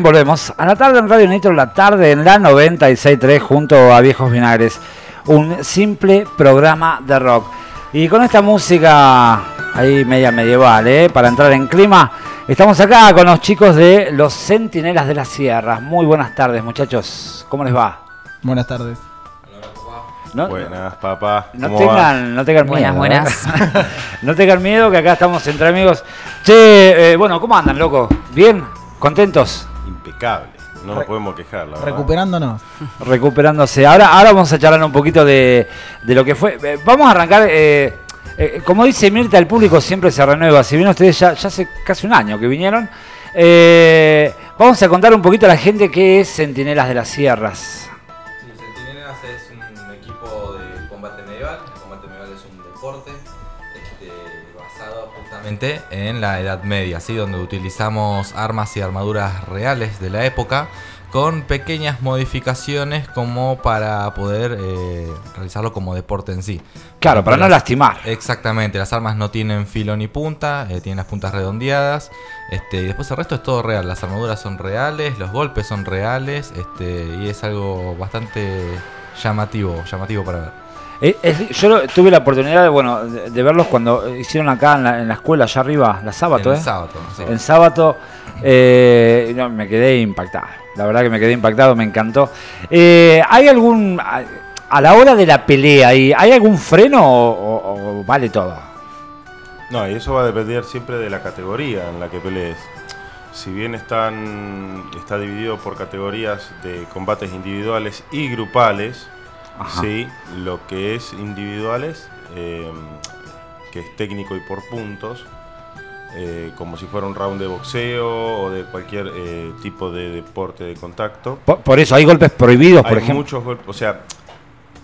Bien, volvemos. A la tarde en Radio Nitro, la tarde en la 96.3 junto a Viejos Vinagres. Un simple programa de rock. Y con esta música ahí media medieval, ¿eh? para entrar en clima, estamos acá con los chicos de los Centinelas de la Sierra. Muy buenas tardes, muchachos. ¿Cómo les va? Buenas tardes. No, buenas, papá. No tengan, no tengan miedo. Buenas, ¿eh? no tengan miedo que acá estamos entre amigos. Che, eh, bueno, ¿cómo andan, loco? ¿Bien? ¿Contentos? Impecable. No nos podemos quejar, la verdad. Recuperándonos. Recuperándose. Ahora, ahora vamos a charlar un poquito de, de lo que fue. Eh, vamos a arrancar. Eh, eh, como dice Mirta, el público siempre se renueva. Si bien ustedes ya, ya hace casi un año que vinieron, eh, vamos a contar un poquito a la gente qué es Centinelas de las Sierras. Sí, Centinelas es un equipo de combate medieval. El combate medieval es un deporte este, basado justamente en la Edad Media, ¿sí? donde utilizamos armas y armaduras reales de la época con pequeñas modificaciones como para poder eh, realizarlo como deporte en sí. Claro, para no Las- lastimar. Exactamente, las armas no tienen filo ni punta, eh, tienen las puntas redondeadas. Este, y después el resto es todo real. Las armaduras son reales, los golpes son reales, este, y es algo bastante llamativo, llamativo para ver. Eh, es- yo tuve la oportunidad de, bueno, de, de verlos cuando hicieron acá en la, en la escuela, allá arriba, la sábado, En ¿eh? sábado, sí. En sábado eh, no, me quedé impactado. La verdad que me quedé impactado, me encantó. Eh, ¿Hay algún, a, a la hora de la pelea, ¿hay algún freno o, o- o vale todo? No, y eso va a depender siempre de la categoría en la que pelees. Si bien están, está dividido por categorías de combates individuales y grupales, Ajá. sí, lo que es individuales, eh, que es técnico y por puntos, eh, como si fuera un round de boxeo o de cualquier eh, tipo de deporte de contacto. Por, por eso, ¿hay golpes prohibidos, por hay ejemplo? muchos golpes, o sea,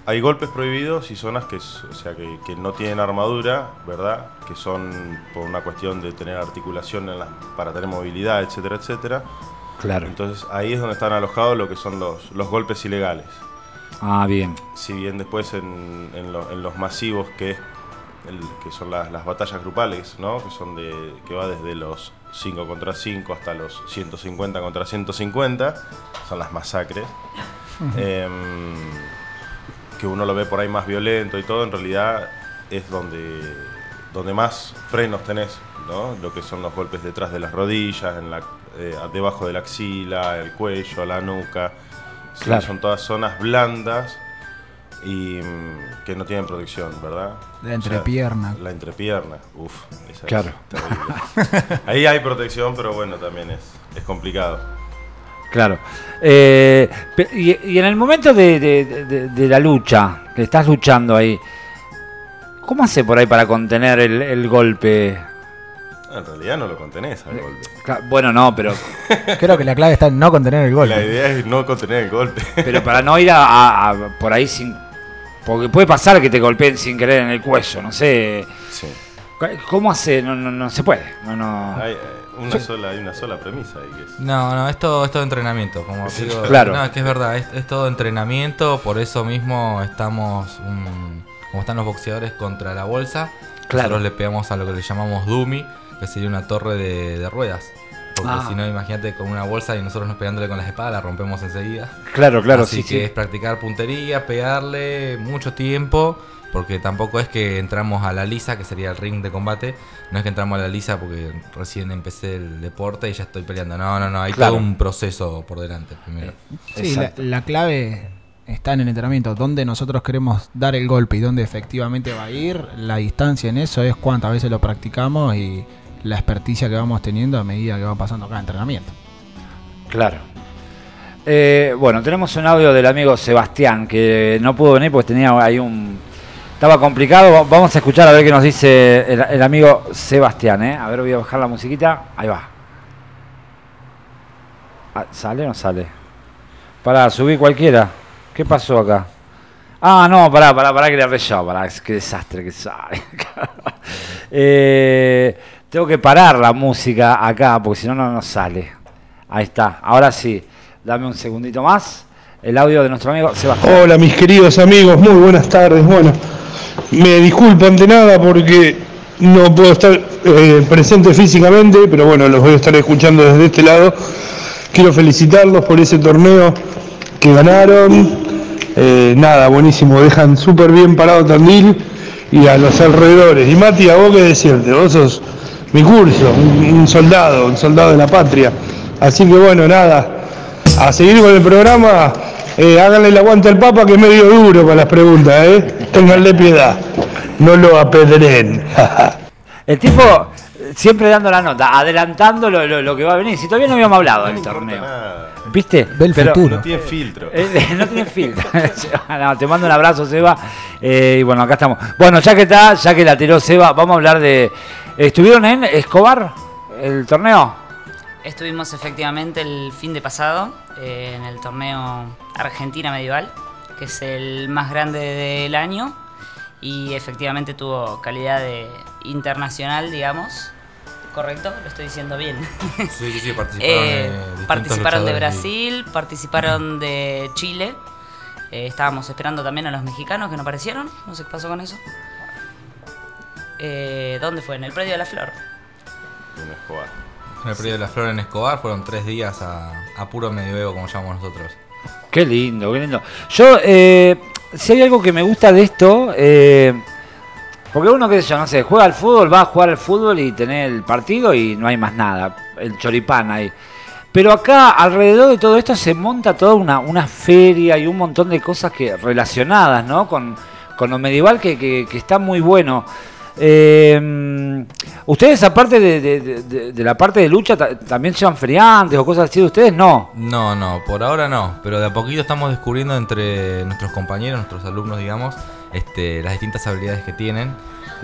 hay golpes prohibidos y zonas que, o sea, que, que no tienen armadura, ¿verdad? Que son por una cuestión de tener articulación en las- para tener movilidad, etcétera, etcétera. Claro. Entonces ahí es donde están alojados lo que son los, los golpes ilegales. Ah, bien. Si bien después en, en lo- en los masivos que es el- que son las, las batallas grupales, ¿no? Que son de que va desde los 5 contra 5 hasta los 150 contra 150, son las masacres. Em, que uno lo ve por ahí más violento y todo, en realidad es donde, donde más frenos tenés, ¿no? Lo que son los golpes detrás de las rodillas, en la, eh, debajo de la axila, el cuello, la nuca. Sí. Son todas zonas blandas y mm, que no tienen protección, ¿verdad? La entrepierna. la entrepierna, uff, esa Claro. es terrible. Ahí hay protección, pero bueno, también es, es complicado. Claro. Eh, y, y en el momento de, de- de- de la lucha, que estás luchando ahí, ¿cómo hace por ahí para contener el, el golpe? En realidad no lo contenés al golpe. Cla- Bueno, no, pero, Creo que la clave está en no contener el La golpe. idea es no contener el golpe. pero para no ir a, a- a- por ahí sin... Porque puede pasar que te golpeen sin querer en el cuello, no sé. Sí. ¿Cómo hace? No, no, no se puede. No, no. Hay, eh, una sola, hay una sola premisa ahí que es. No, no, es todo, es todo entrenamiento, como digo. Claro. No, es que es verdad, es, es todo entrenamiento, por eso mismo estamos, un- como están los boxeadores contra la bolsa, Claro. nosotros le pegamos a lo que le llamamos dummy, que sería una torre de, de ruedas. Porque Ah. si no, imagínate con una bolsa y nosotros nos pegándole con las espadas, la rompemos enseguida. Claro, claro, Así sí, que sí. es practicar puntería, pegarle mucho tiempo, porque tampoco es que entramos a la lisa, que sería el ring de combate, no es que entramos a la lisa porque recién empecé el deporte y ya estoy peleando. No, no, no, hay Claro. todo un proceso por delante primero. Sí, la, la clave está en el entrenamiento. Donde nosotros queremos dar el golpe y dónde efectivamente va a ir, la distancia en eso es cuántas veces lo practicamos y la experticia que vamos teniendo a medida que va pasando cada entrenamiento. Claro. Eh, bueno, tenemos un audio del amigo Sebastián que no pudo venir porque tenía ahí un. Estaba complicado. Va- Vamos a escuchar a ver qué nos dice el, amigo Sebastián. ¿eh? A ver, voy a bajar la musiquita. Ahí va. Ah, ¿Sale o no sale? Pará, subí cualquiera. ¿Qué pasó acá? Ah, no, pará, pará, pará que le erré yo. Pará, qué desastre que sale. Eh, tengo que parar la música acá porque si no, no nos sale. Ahí está, ahora sí. Dame un segundito más. El audio de nuestro amigo Sebastián. Hola mis queridos amigos, muy buenas tardes. Bueno, me disculpo ante nada porque no puedo estar eh, presente físicamente, pero bueno, los voy a estar escuchando desde este lado. quiero felicitarlos por ese torneo que ganaron. Eh, nada, buenísimo, dejan súper bien parado Tandil y a los alrededores. Y Mati, a vos qué decirte, vos sos mi curso, un, un soldado, un soldado de la patria. Así que bueno, nada, a seguir con el programa, eh, háganle el aguante al Papa que es medio duro para las preguntas, ¿eh? Ténganle piedad, no lo apedren. El tipo siempre dando la nota, adelantando lo, lo- lo que va a venir. Si todavía no habíamos hablado del No torneo. nada. ¿Viste? Ve el Pero- futuro. No tiene filtro. Eh, no tiene filtro. No, te mando un abrazo, Seba. Eh, y bueno, acá estamos. Bueno, ya que está, ya que la tiró Seba, vamos a hablar de. ¿Estuvieron en Escobar el torneo? Estuvimos efectivamente el fin de pasado eh, en el torneo Argentina Medieval, que es el más grande del año y efectivamente tuvo calidad de internacional, digamos. ¿Correcto? Lo estoy diciendo bien. Sí, sí, sí, participaron, Eh, eh, participaron de luchadores y- Brasil, participaron de Chile. Eh, estábamos esperando también a los mexicanos que no aparecieron. No sé qué pasó con eso. Eh, ¿Dónde fue? En el Predio de la Flor. Un Escobar. En el periodo de la Flor en Escobar fueron tres días a, a puro medioevo, como llamamos nosotros. Qué lindo, qué lindo. Yo, eh, si hay algo que me gusta de esto, eh, porque uno, qué sé yo, no sé, juega al fútbol, va a jugar al fútbol y tener el partido y no hay más nada, el choripán ahí. Pero acá, alrededor de todo esto, se monta toda una, una feria y un montón de cosas que relacionadas, ¿no? Con, con lo medieval que, que- que está muy bueno. Eh, ustedes, aparte de, de- de- de- de la parte de lucha, ta- también llevan feriantes o cosas así de ustedes, no. No, no, por ahora no, pero de a poquito estamos descubriendo entre nuestros compañeros, nuestros alumnos, digamos, este, las distintas habilidades que tienen.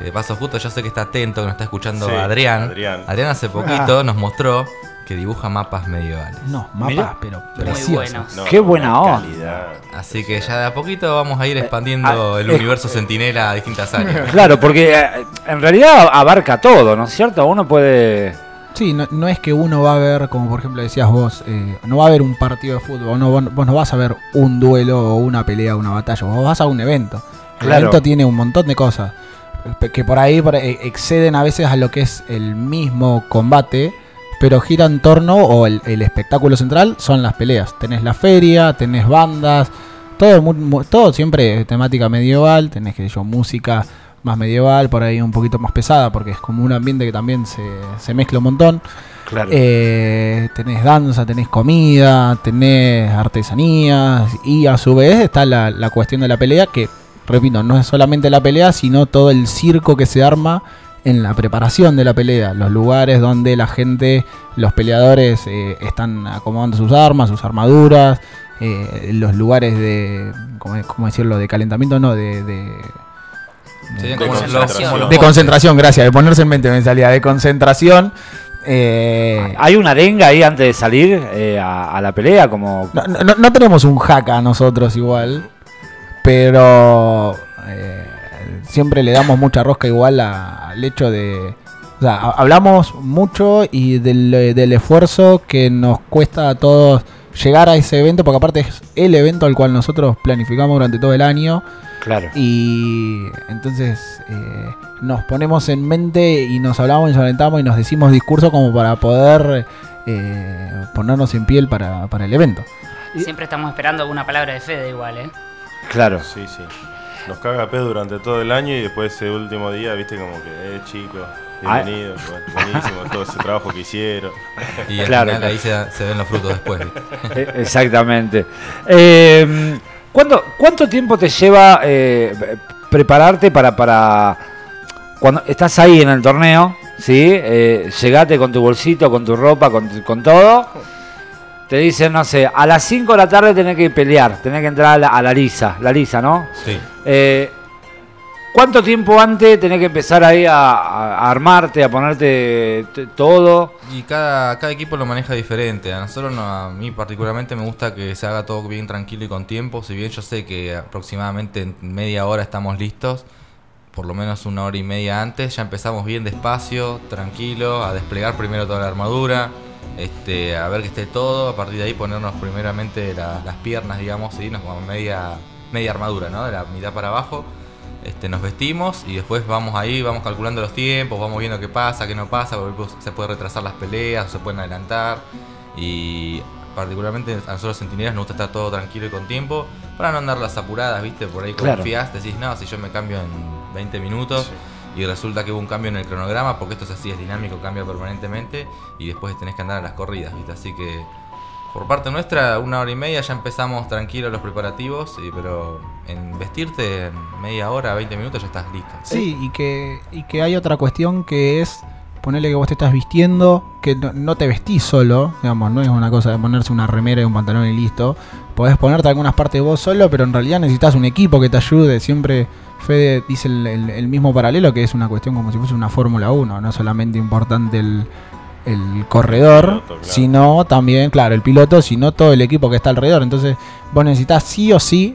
De paso, justo yo sé que está atento, que nos está escuchando Sí, Adrián. Adrián. hace poquito nos mostró que dibuja mapas medievales. No, mapas, Mirá. pero Muy preciosos. buenos. No, Qué buena onda. calidad. Así que ya de a poquito vamos a ir expandiendo ah, el eh, universo centinela a distintas áreas. Claro, porque eh, en realidad abarca todo, ¿no es cierto? Uno puede... Sí, no, no es que uno va a ver, como por ejemplo decías vos, eh, no va a haber un partido de fútbol, no, vos, no vas a ver un duelo o una pelea o una batalla, vos vas a un evento. El Claro. evento tiene un montón de cosas eh, que por ahí por ahí exceden a veces a lo que es el mismo combate, pero gira en torno, o el, el espectáculo central son las peleas. Tenés la feria, tenés bandas, todo, todo siempre temática medieval, tenés que yo, música más medieval, por ahí un poquito más pesada, porque es como un ambiente que también se, se mezcla un montón. Claro. Eh, tenés danza, tenés comida, tenés artesanías y a su vez está la, la cuestión de la pelea que, repito, no es solamente la pelea, sino todo el circo que se arma en la preparación de la pelea, los lugares donde la gente, los peleadores eh, están acomodando sus armas, sus armaduras, eh, los lugares de, ¿cómo, cómo decirlo?, de calentamiento, no, de... de De concentración. de concentración, gracias, de ponerse en mente me salía, de concentración. eh, ¿Hay una arenga ahí antes de salir eh, a, a la pelea? Como... No, no- no tenemos un jaca nosotros igual, pero eh, siempre le damos mucha rosca igual a- al hecho de... O sea, ha- hablamos mucho y del, del esfuerzo que nos cuesta a todos llegar a ese evento, porque aparte es el evento al cual nosotros planificamos durante todo el año Claro. y entonces eh, nos ponemos en mente y nos hablamos y nos alentamos y nos decimos discursos como para poder eh, ponernos en piel para, para el evento. Siempre estamos esperando alguna palabra de Fede igual, ¿eh? Claro. Sí, sí. Nos caga pedo durante todo el año y después ese último día, viste, como que, eh, chicos, Ah. bienvenidos, bueno, buenísimo todo ese trabajo que hicieron. Y al Claro. final ahí se, se ven los frutos después. ¿viste? Eh, Exactamente. Eh, ¿cuánto, ¿Cuánto tiempo te lleva eh, prepararte para, para cuando estás ahí en el torneo? ¿sí? Eh, llegate con tu bolsito, con tu ropa, con, tu- con todo. Te dicen, no sé, a las 5 de la tarde tenés que pelear, tenés que entrar a la, a la lisa, la lisa, ¿no? Sí. Eh, ¿Cuánto tiempo antes tenés que empezar ahí a, armarte, a ponerte todo? Y cada, cada equipo lo maneja diferente. A nosotros, no, a mí particularmente me gusta que se haga todo bien tranquilo y con tiempo. Si bien yo sé que aproximadamente en media hora estamos listos, por lo menos una hora y media antes, ya empezamos bien despacio, tranquilo, a desplegar primero toda la armadura, este, a ver que esté todo, a partir de ahí ponernos primeramente la- las piernas, digamos, y nos como media, media armadura, ¿no? De la mitad para abajo. Este, nos vestimos y después vamos ahí, vamos calculando los tiempos, vamos viendo qué pasa, qué no pasa, porque se puede retrasar las peleas, se pueden adelantar. Y particularmente a nosotros centinelas nos gusta estar todo tranquilo y con tiempo, para no andar las apuradas, ¿viste? Por ahí Claro. confías, decís, no, si yo me cambio en 20 minutos y resulta que hubo un cambio en el cronograma, porque esto es así, es dinámico, cambia permanentemente y después tenés que andar a las corridas, ¿viste? Así que por parte nuestra, una hora y media ya empezamos tranquilos los preparativos, y- pero en vestirte media hora, 20 minutos ya estás listo. Sí, y que, y que hay otra cuestión que es ponerle que vos te estás vistiendo, que no, no te vestís solo, digamos, no es una cosa de ponerse una remera y un pantalón y listo. Podés ponerte algunas partes vos solo, pero en realidad necesitas un equipo que te ayude. Siempre Fede dice el, el- el mismo paralelo, que es una cuestión como si fuese una Fórmula 1, no solamente importante el, el corredor, piloto, claro. sino también, claro, el piloto, sino todo el equipo que está alrededor. Entonces, vos necesitas sí o sí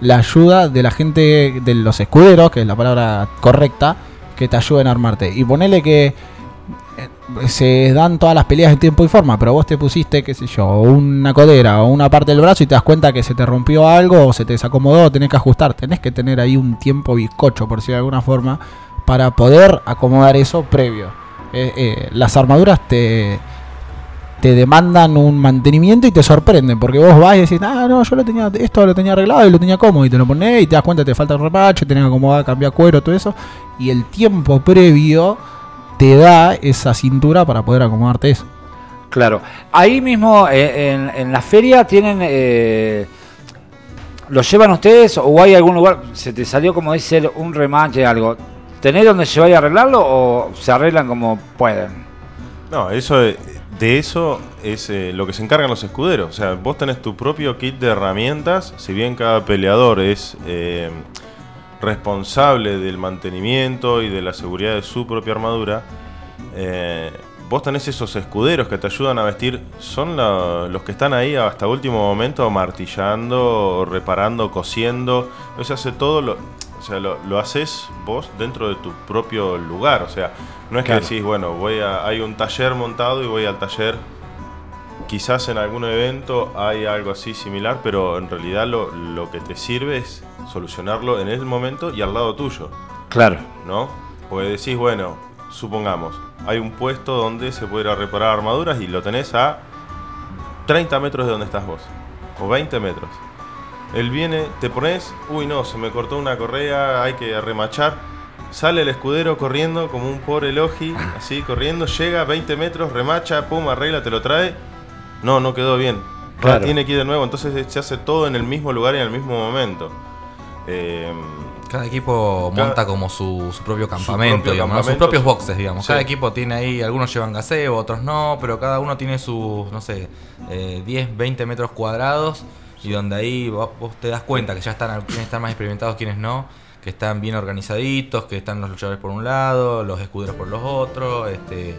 la ayuda de la gente, de los escuderos, que es la palabra correcta, que te ayuden a armarte. Y ponele que se dan todas las peleas en tiempo y forma, pero vos te pusiste, qué sé yo, una codera o una parte del brazo y te das cuenta que se te rompió algo o se te desacomodó, tenés que ajustar. Tenés que tener ahí un tiempo bizcocho, por decirlo de alguna forma, para poder acomodar eso previo. Eh, eh, las armaduras te, te demandan un mantenimiento y te sorprenden, porque vos vas y decís, ah, no, yo lo tenía, esto lo tenía arreglado y lo tenía cómodo, y te lo pones y te das cuenta te falta el repacho, tenés que acomodar, cambiar cuero, todo eso, y el tiempo previo te da esa cintura para poder acomodarte eso. Claro. Ahí mismo eh, en, en la feria tienen... Eh, ¿Lo llevan ustedes o hay algún lugar? ¿Se te salió como dice un remache algo? ¿Tenés donde llevar y arreglarlo o se arreglan como pueden? No, eso de, de eso es eh, lo que se encargan los escuderos. O sea, vos tenés tu propio kit de herramientas. Si bien cada peleador es eh, responsable del mantenimiento y de la seguridad de su propia armadura, eh, vos tenés esos escuderos que te ayudan a vestir. Son la- los que están ahí hasta último momento martillando, reparando, cosiendo. O sea, hace todo lo, o sea, lo, lo haces vos dentro de tu propio lugar. O sea, no es Claro. que decís, bueno, voy a, hay un taller montado y voy al taller. Quizás en algún evento hay algo así similar, pero en realidad lo, lo que te sirve es solucionarlo en el momento y al lado tuyo. Claro. ¿no? Porque decís, bueno, supongamos, hay un puesto donde se puede ir a reparar armaduras y lo tenés a 30 metros de donde estás vos, o 20 metros. Él viene, te pones, uy no, se me cortó una correa, hay que remachar. Sale el escudero corriendo como un pobre logi, así corriendo, llega 20 metros, remacha, pum, arregla, te lo trae. No, no quedó bien. Claro. Tiene que ir de nuevo, entonces se hace todo en el mismo lugar y en el mismo momento. Eh, Cada equipo Cada- monta como su, su propio campamento, propio digamos, ¿no? sus propios boxes, digamos. Cada equipo tiene ahí, algunos llevan gaseo, otros no, pero cada uno tiene sus, no sé, eh, 10, 20 metros cuadrados y donde ahí vos, vos te das cuenta que ya están quienes están más experimentados, quienes no, que están bien organizaditos, que están los luchadores por un lado, los escuderos por los otros, este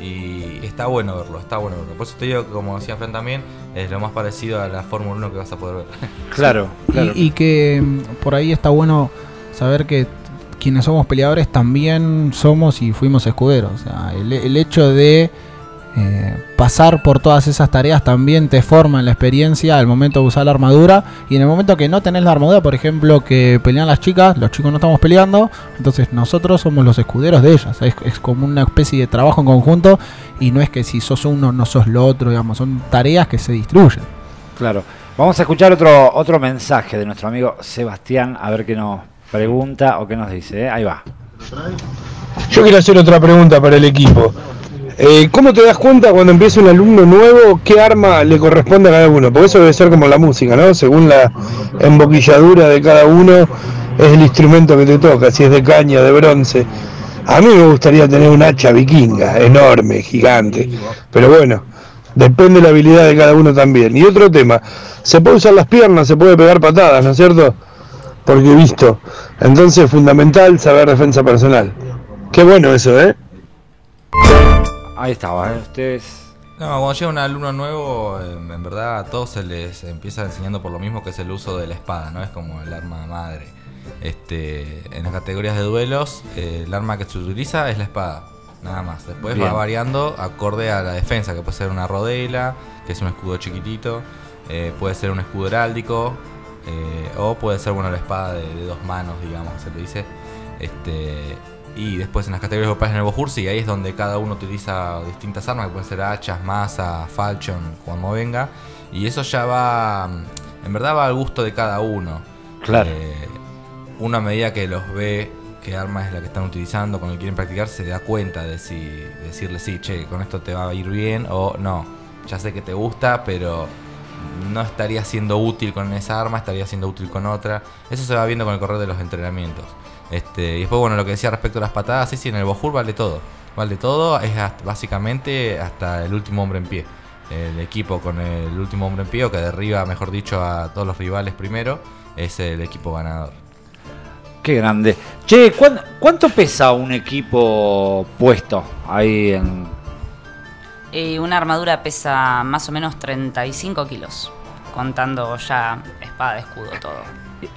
y está bueno verlo, está bueno verlo. Por eso te digo que como decía Fran también, es lo más parecido a la Fórmula 1 que vas a poder ver. Claro, claro. Y, y que mm, por ahí está bueno saber que quienes somos peleadores también somos y fuimos escuderos. O sea, el, el hecho de eh, pasar por todas esas tareas también te forma en la experiencia al momento de usar la armadura. Y en el momento que no tenés la armadura, por ejemplo, que pelean las chicas, los chicos no estamos peleando, entonces nosotros somos los escuderos de ellas. Es, es como una especie de trabajo en conjunto y no es que si sos uno no sos lo otro, digamos, son tareas que se distribuyen. Claro. Vamos a escuchar otro, otro mensaje de nuestro amigo Sebastián, a ver qué nos pregunta o qué nos dice. ¿eh? Ahí va. Yo quiero hacer otra pregunta para el equipo. Eh, ¿Cómo te das cuenta cuando empieza un alumno nuevo qué arma le corresponde a cada uno? Porque eso debe ser como la música, ¿no? Según la emboquilladura de cada uno es el instrumento que te toca, si es de caña, de bronce. A mí me gustaría tener un hacha vikinga, enorme, gigante. Pero bueno, depende de la habilidad de cada uno también. Y otro tema, se puede usar las piernas, se puede pegar patadas, ¿no es cierto? Porque he visto. Entonces es fundamental saber defensa personal. Qué bueno eso, ¿eh? Ahí estaba. ¿eh? Ustedes. No, cuando llega un alumno nuevo, eh, en verdad a todos se les empieza enseñando por lo mismo que es el uso de la espada, ¿no? Es como el arma madre. Este, en las categorías de duelos, eh, el arma que se utiliza es la espada, nada más. Después Bien. va variando acorde a la defensa, que puede ser una rodela, que es un escudo chiquitito, eh, puede ser un escudo heráldico, eh, o puede ser bueno la espada de, de dos manos, digamos, se le dice. Este, Y después en las categorías grupales en el Bojur, sí, ahí es donde cada uno utiliza distintas armas, que pueden ser hachas, masa, falchion, como venga. Y eso ya va, en verdad va al gusto de cada uno. Claro. Eh, uno a medida que los ve qué arma es la que están utilizando, cuando quieren practicar, se da cuenta de si decirle sí, che, con esto te va a ir bien o no. Ya sé que te gusta, pero no estaría siendo útil con esa arma, estaría siendo útil con otra. Eso se va viendo con el correr de los entrenamientos. Este, y después, bueno, lo que decía respecto a las patadas, sí, sí, en el Bojur vale todo. Vale todo, es hasta- básicamente hasta el último hombre en pie. El equipo con el último hombre en pie, o que derriba, mejor dicho, a todos los rivales primero, es el equipo ganador. Qué grande. Che, ¿cuán- ¿cuánto pesa un equipo puesto ahí en... Y una armadura pesa más o menos 35 kilos, contando ya espada, escudo, todo.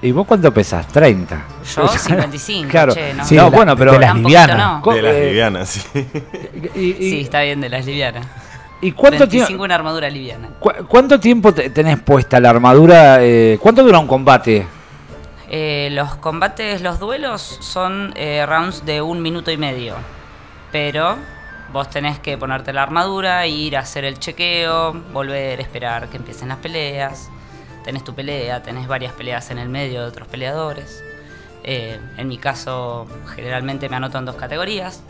¿Y vos cuánto pesas? 30. Yo 55, Claro. che, no. Sí, no, la- bueno, pero... de las livianas. no. De las eh, livianas, sí. y, y- Sí, está bien, de las livianas. ¿y cuánto, 25 tiempo, una armadura liviana. ¿Cuánto tiempo te- tenés puesta la armadura? eh, ¿Cuánto dura un combate? Eh, los combates, los duelos son eh, rounds de un minuto y medio. Pero vos tenés que ponerte la armadura, ir a hacer el chequeo, volver, esperar que empiecen las peleas. Tenés tu pelea, tenés varias peleas en el medio de otros peleadores. Eh, en mi caso, generalmente me anoto en dos categorías.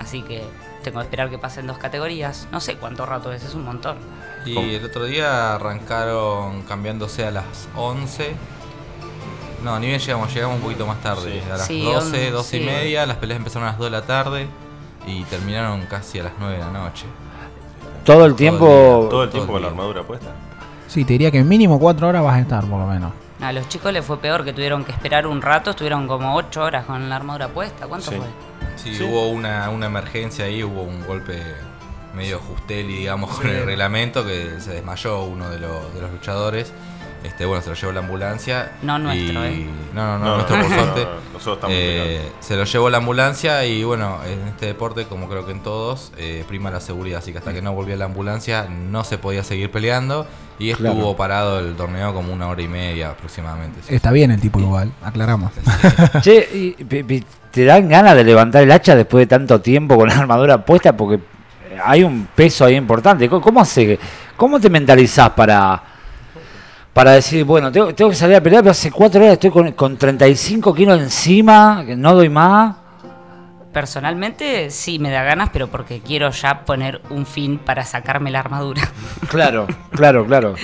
Así que tengo que esperar que pasen dos categorías. No sé cuánto rato es, es un montón. Y ¿Cómo? el otro día arrancaron cambiándose a las 11. No, ni bien llegamos, llegamos un poquito más tarde. Sí. A las Sí, 12, on- 12 y media, las peleas empezaron a las 2 de la tarde y terminaron casi a las 9 de la noche. Todo el Todo tiempo... el día, Todo el todo tiempo el con la armadura puesta. Sí, te diría que mínimo cuatro horas vas a estar, por lo menos. A los chicos les fue peor que tuvieron que esperar un rato, estuvieron como 8 horas con la armadura puesta. ¿Cuánto Sí. fue? Sí, Sí. hubo una, una emergencia ahí, hubo un golpe medio justeli, digamos, con el reglamento, que se desmayó uno de, los de los luchadores. Este, bueno, se lo llevó la ambulancia. No nuestro, y- ¿eh? No, no, no, No, nuestro no, por no, suerte. no, nosotros estamos Eh, se lo llevó la ambulancia y bueno, en este deporte, como creo que en todos, eh, prima la seguridad. Así que hasta que no volvió la ambulancia no se podía seguir peleando y estuvo Claro. parado el torneo como una hora y media aproximadamente. sí. Está bien el tipo igual, aclaramos. Che, y, ¿te dan ganas de levantar el hacha después de tanto tiempo con la armadura puesta? Porque hay un peso ahí importante. ¿Cómo, cómo hace, cómo te mentalizás para, para decir, bueno, tengo, tengo que salir a pelear, pero hace cuatro horas estoy con, con 35 kilos encima, que no doy más? Personalmente sí me da ganas, pero porque quiero ya poner un fin para sacarme la armadura. Claro, claro, claro.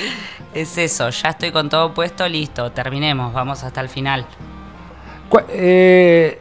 es eso, ya estoy con todo puesto, listo, terminemos, vamos hasta el final. Eh,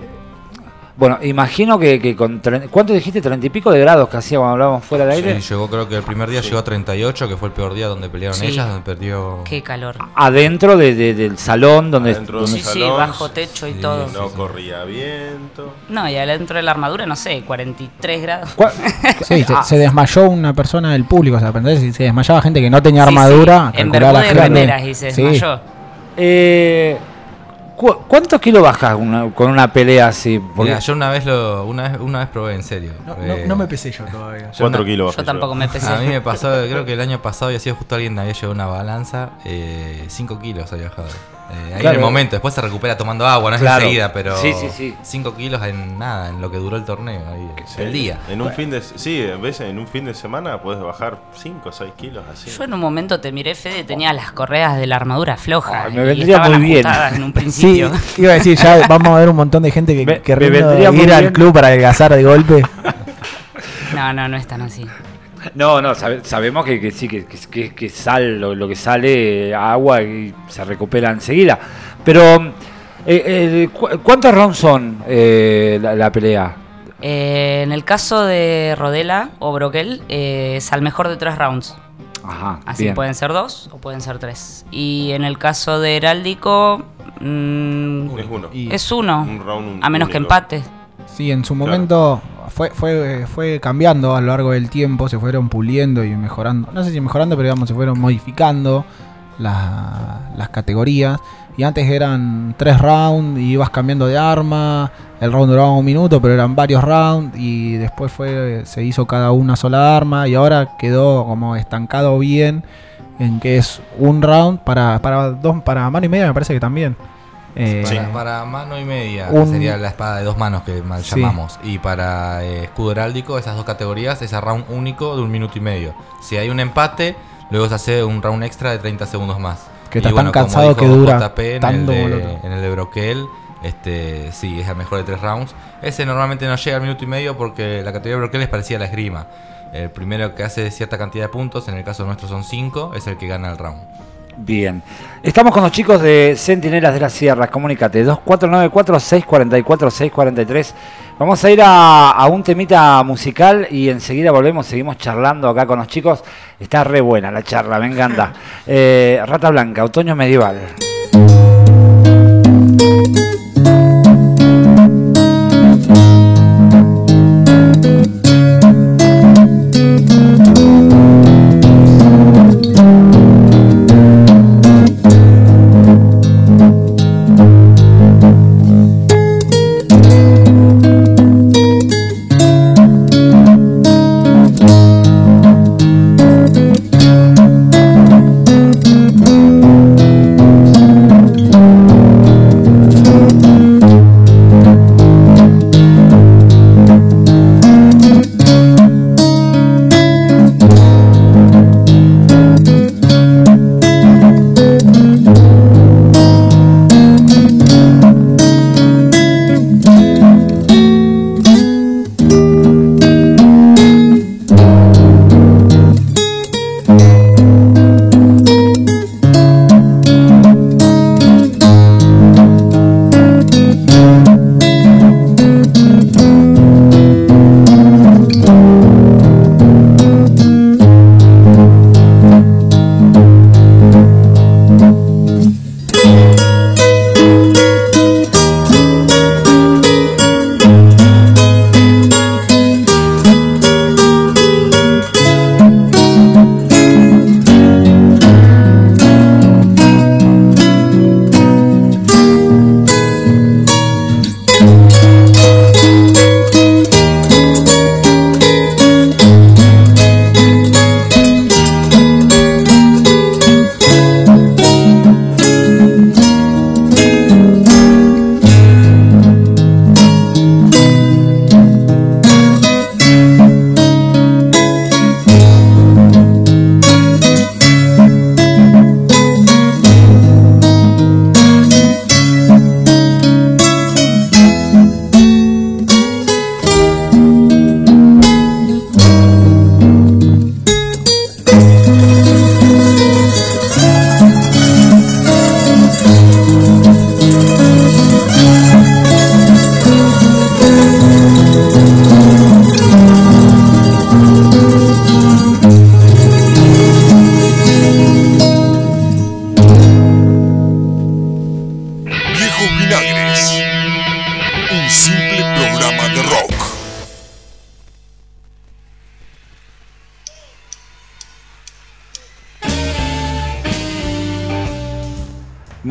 bueno, imagino que, que con... tre- ¿Cuánto dijiste? ¿30 y pico de grados que hacía cuando hablábamos fuera del aire? Sí, llegó creo que el primer día llegó a 38, que fue el peor día donde pelearon Sí. ellas, donde perdió... Qué calor. Adentro de- de- del salón donde... Adentro de Sí, sí, bajo techo y sí, todo. No corría viento. No, y adentro de la armadura, no sé, 43 grados. Sí, se, Ah, se desmayó una persona del público, o sea, se desmayaba gente que no tenía Sí, armadura. sí, en gente. remeras y se Sí. desmayó. Eh, cu- ¿Cuántos kilos bajas una- con una pelea así? Porque- Mirá, yo una vez lo, una vez, una vez probé en serio. No, Eh, no- no me pesé yo todavía. yo Cuatro kilos. Yo tampoco me pesé. A mí me pasó, creo que el año pasado había sido justo alguien había llevado una balanza, 5 kilos había bajado. Eh, ahí Claro. en el momento, después se recupera tomando agua, no es Claro. enseguida, pero Sí, sí, sí. 5 kilos en nada, en lo que duró el torneo, ahí, Sí. el día. En un fin de sí, a veces en un fin de semana puedes bajar 5 o 6 kilos así. Yo en un momento te miré, Fede, tenía las correas de la armadura flojas. Ay, me vendría muy bien. en un Sí, principio. iba a decir, ya vamos a ver un montón de gente que, Me- que ir al club para adelgazar de golpe. No, no, no es tan así. No, no, sabe- sabemos que, que sí, que, que, que- que sal, lo, lo que sale, eh, agua y se recupera enseguida. Pero, eh, eh, cu- ¿cuántos rounds son eh, la, la pelea? Eh, en el caso de Rodela o Broquel, eh, es al mejor de tres rounds. Ajá, Así bien. pueden ser dos o pueden ser tres. Y en el caso de Heráldico, mm, Es uno. Es uno. Un round un- a menos que empate. Sí, en su Claro. momento fue, fue, fue cambiando a lo largo del tiempo, se fueron puliendo y mejorando. No sé si mejorando, pero digamos, se fueron modificando la- las categorías. Y antes eran tres rounds y ibas cambiando de arma. El round duraba un minuto, pero eran varios rounds. Y después fue se hizo cada una sola arma. Y ahora quedó como estancado bien en que es un round para, para dos para mano y media, me parece que también. Eh, Sí. Para, para mano y media Un- sería la espada de dos manos que mal Sí. llamamos. Y para eh, escudo heráldico, esas dos categorías, es a round único de un minuto y medio. Si hay un empate, luego se hace un round extra de 30 segundos más. Que Y estás bueno, tan como cansado dijo que dura JP tanto el de, en el de Broquel, este, sí, es el mejor de tres rounds. Ese normalmente no llega al minuto y medio porque la categoría de Broquel es parecida a la esgrima. El primero que hace cierta cantidad de puntos, en el caso nuestro son 5, es el que gana el round. Bien. Estamos con los chicos de Centinelas de la Sierra. Comunícate. 2494-644-643. Vamos a ir a, un temita musical y enseguida volvemos. Seguimos charlando acá con los chicos. Está re buena la charla, me encanta. Eh, Rata Blanca, Otoño Medieval.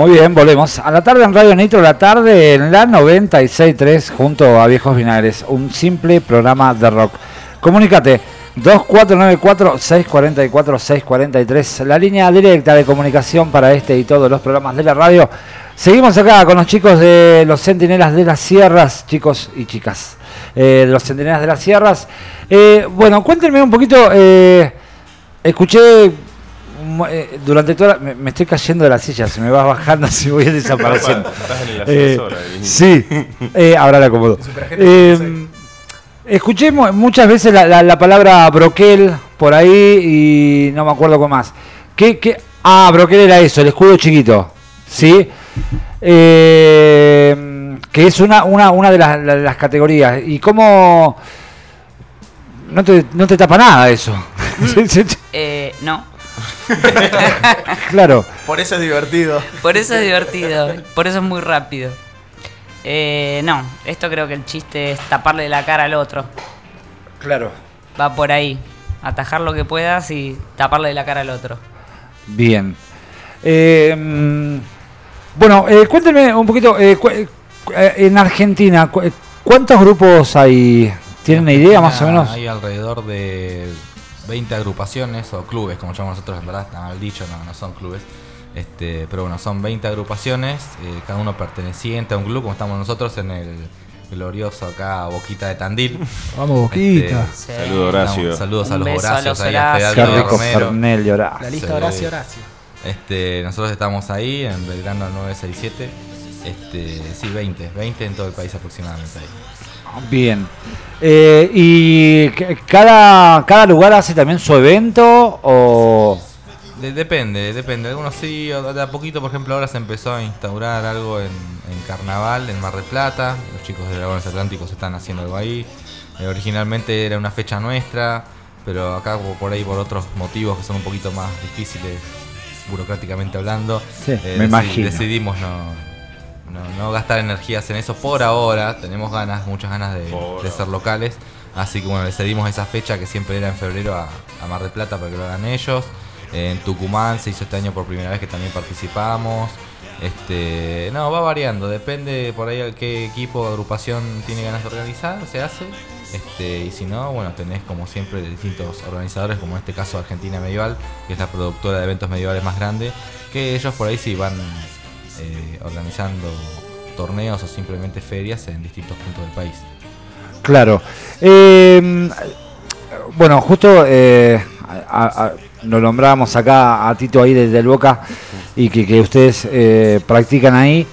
Muy bien, volvemos. A la tarde en Radio Nitro, la tarde en la 96.3 junto a Viejos Vinagres. Un simple programa de rock. Comunícate. 2494-644-643. La línea directa de comunicación para este y todos los programas de la radio. Seguimos acá con los chicos de los Centinelas de las Sierras, chicos y chicas eh, de los Centinelas de las Sierras. Eh, bueno, cuéntenme un poquito. eh, escuché eh, durante toda la- me, me estoy cayendo de la silla, se me va bajando, si voy desapareciendo. Estás en el Eh, ascensor ahí. sí, eh, ahora la acomodo. Eh, escuché mu- muchas veces la, la- la palabra broquel por ahí y no me acuerdo con más. ¿Qué, qué? Ah, broquel era eso, el escudo chiquito. ¿Sí? Eh, que es una, una, una de las, la- las categorías. ¿Y cómo.? No te, no te tapa nada eso. Sí, Eh, no. claro. Por eso es divertido. Por eso es divertido. Por eso es muy rápido. Eh, no, esto creo que el chiste es taparle la cara al otro. Claro. Va por ahí. Atajar lo que puedas y taparle la cara al otro. Bien. Eh, bueno, eh, cuéntenme un poquito, eh, eh, en Argentina, cu- ¿cuántos grupos hay? ¿Tienen una idea más o menos? Hay alrededor de 20 agrupaciones o clubes, como llamamos nosotros, en verdad, está mal dicho, no, no son clubes. Este, pero bueno, son 20 agrupaciones, eh, cada uno perteneciente a un club, como estamos nosotros en el glorioso acá Boquita de Tandil. Vamos, Boquita. Este, Sí. Saludos, Horacio. Damos Saludos a los Horacios, ahí a Horacios. Qué Fedaldo rico Romero. Horacio. La lista Sí. Horacio Horacio. Este, nosotros estamos ahí en Belgrano 967. Este, sí, 20, 20 en todo el país aproximadamente ahí. Bien. Eh, ¿Y cada, cada lugar hace también su evento o...? De- depende, depende. Algunos sí, de a poquito, por ejemplo, ahora se empezó a instaurar algo en, en Carnaval, en Mar del Plata. Los chicos de Dragones Atlánticos están haciendo algo ahí. Eh, originalmente era una fecha nuestra, pero acá por- por ahí por otros motivos que son un poquito más difíciles, burocráticamente hablando, Sí, eh, me deci- imagino. decidimos no, no, no gastar energías en eso por ahora. Tenemos ganas, muchas ganas de, ser locales. Así que bueno, le cedimos esa fecha que siempre era en febrero a, a Mar del Plata para que lo hagan ellos. En Tucumán se hizo este año por primera vez que también participamos. Este, no, va variando, depende por ahí qué equipo o agrupación tiene ganas de organizar, se hace. Este, y si no, bueno, tenés como siempre distintos organizadores, como en este caso Argentina Medieval, que es la productora de eventos medievales más grande, que ellos por ahí sí van eh, organizando torneos o simplemente ferias en distintos puntos del país. Claro. Eh, bueno, justo eh, a- lo nombrábamos acá a Tito ahí desde el Boca y que, ustedes eh, practican ahí.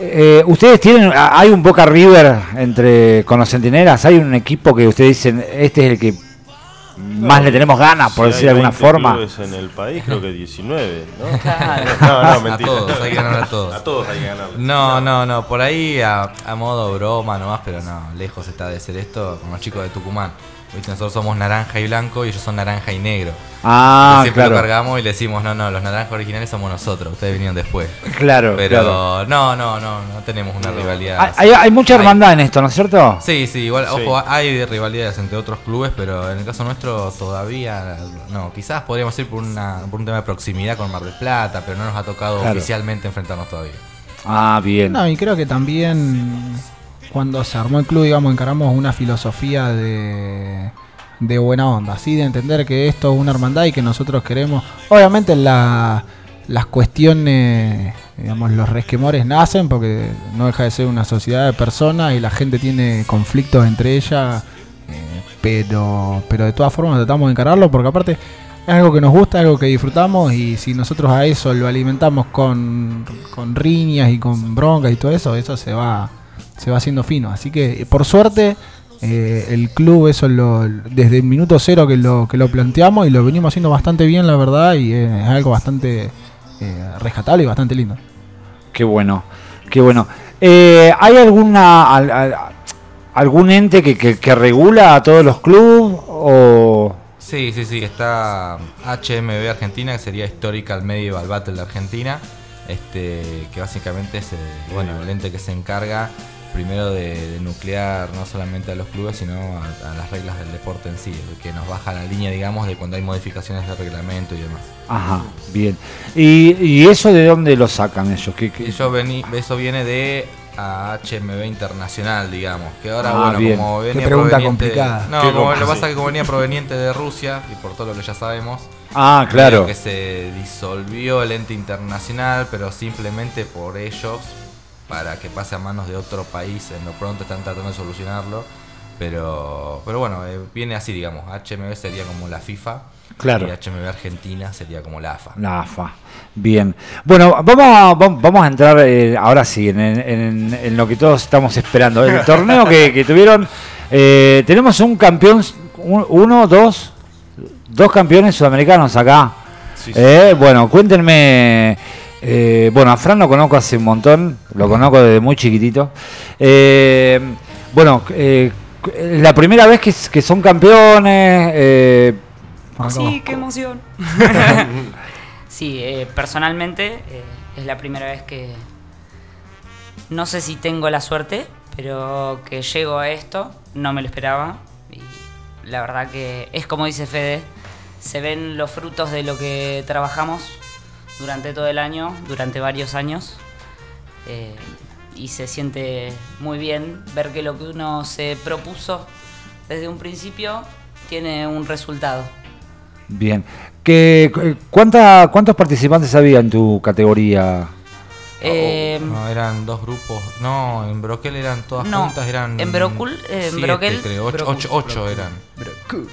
Eh, ustedes tienen, hay un Boca River entre con los centinelas, hay un equipo que ustedes dicen, este es el que más le tenemos ganas, por Si decir de alguna 20 forma. clubes en el país, creo que 19, ¿no? Claro. No, no, A mentira. todos, hay que ganar a todos. A todos hay que ganar. No, no, no, por ahí a, a modo broma nomás, pero no, lejos está de ser esto con los chicos de Tucumán. ¿Viste? Nosotros somos naranja y blanco y ellos son naranja y negro. Ah, siempre lo claro. cargamos y le decimos, no, no, los naranjas originales somos nosotros, ustedes vinieron después. Claro, Pero claro. no, no, no, no tenemos una rivalidad. Hay, hay- hay mucha Hay- hermandad en esto, ¿no es cierto? Sí, sí, igual, Sí. ojo, hay rivalidades entre otros clubes, pero en el caso nuestro todavía no. Quizás podríamos ir por, una, por un tema de proximidad con Mar del Plata, pero no nos ha tocado Claro. oficialmente enfrentarnos todavía. Ah, bien. No, y creo que también cuando se armó el club, digamos, encaramos una filosofía de, buena onda, así de entender que esto es una hermandad y que nosotros queremos. Obviamente la- las cuestiones, digamos, los resquemores nacen porque no deja de ser una sociedad de personas y la gente tiene conflictos entre ellas, eh, pero, pero de todas formas tratamos de encararlo porque aparte es algo que nos gusta, algo que disfrutamos y si nosotros a eso lo alimentamos con, con riñas y con broncas y todo eso, eso se va, se va haciendo fino. Así que por suerte eh, el club eso lo, desde el minuto cero que lo, que lo planteamos y lo venimos haciendo bastante bien la verdad y es algo bastante eh, rescatable y bastante lindo. Qué bueno, qué bueno. Eh, ¿Hay alguna al- al- algún ente que, que- que regula a todos los clubes o Sí, sí, sí, está HMB Argentina, que sería Historical Medieval Battle de Argentina, este, que básicamente es eh, bueno, el ente que se encarga primero de, de nuclear no solamente a los clubes, sino a, a las reglas del deporte en sí, que nos baja la línea, digamos, de cuando hay modificaciones de reglamento y demás. Ajá, bien. ¿Y, y eso de dónde lo sacan ellos? ¿Qué, qué- yo vení- eso viene de a HMB Internacional, digamos. Que ahora, Ah, bueno, bien. como Qué venía pregunta proveniente- complicada. No, Qué como lo que pasa es que como venía proveniente de Rusia, y por todo lo que ya sabemos, Ah, claro. que se disolvió el ente internacional, pero simplemente por ellos, para que pase a manos de otro país, en lo pronto están tratando de solucionarlo. Pero, pero bueno, eh, viene así, digamos. HMB sería como la FIFA. Claro. Y HMB Argentina sería como la AFA. La AFA. Bien. Bueno, vamos a, vam- vamos a entrar eh, ahora sí en, en- en lo que todos estamos esperando. El torneo que, que tuvieron. eh, tenemos un campeón, un- uno, dos, dos campeones sudamericanos acá. Sí, sí. Eh, bueno, cuéntenme. Eh, bueno, a Fran lo conozco hace un montón, lo conozco desde muy chiquitito. Eh, bueno, eh, la primera vez que, que son campeones. eh, Sí, qué emoción. sí, eh, personalmente eh, es la primera vez que no sé si tengo la suerte, pero que llego a esto, no me lo esperaba. Y la verdad que es como dice Fede, se ven los frutos de lo que trabajamos durante todo el año, durante varios años. eh, y se siente muy bien ver que lo que uno se propuso desde un principio tiene un resultado. Bien. ¿qué- cu- cuánta, ¿Cuántos participantes había en tu categoría? Eh, No, eran dos grupos. No, en Broquel eran todas No, juntas, eran. en Brocul, eh, en siete, Broquel- creo, ocho, Brocul, ocho, ocho Brocul.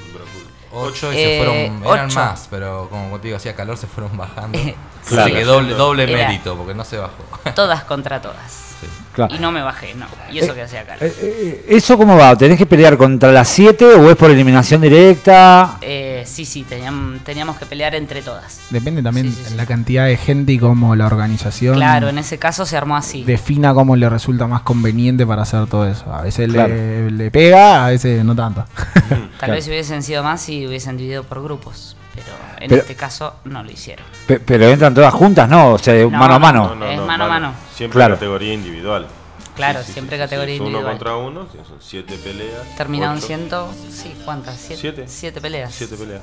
Eran. Ocho y Eh, se fueron. Eran ocho. más, pero como te digo, hacía calor, se fueron bajando. Claro. Así que doble, doble Era- mérito, porque no se bajó. todas contra todas. Sí. Claro. Y no me bajé, no. Y eso que hacía calor. Eh, eh, ¿Eso cómo va? ¿Tenés que pelear contra las 7 o es por eliminación directa? Eh, sí, sí, teníamos, teníamos que pelear entre todas. Depende también Sí, sí, sí. la cantidad de gente y cómo la organización Claro, en ese caso se armó así. defina cómo le resulta más conveniente para hacer todo eso. A veces Claro. le, le pega, a veces no tanto. Tal Claro. vez si hubiesen sido más y hubiesen dividido por grupos. Pero en Pero- este caso no lo hicieron. Pe- pero entran todas juntas, ¿no? O sea, No, mano a no, mano. Es mano a mano. Siempre Claro. categoría individual. Claro, siempre categoría es Uno individual. contra uno, son siete peleas. Terminaron siendo, sí, ¿cuántas? Siete, Siete. siete peleas. Siete peleas.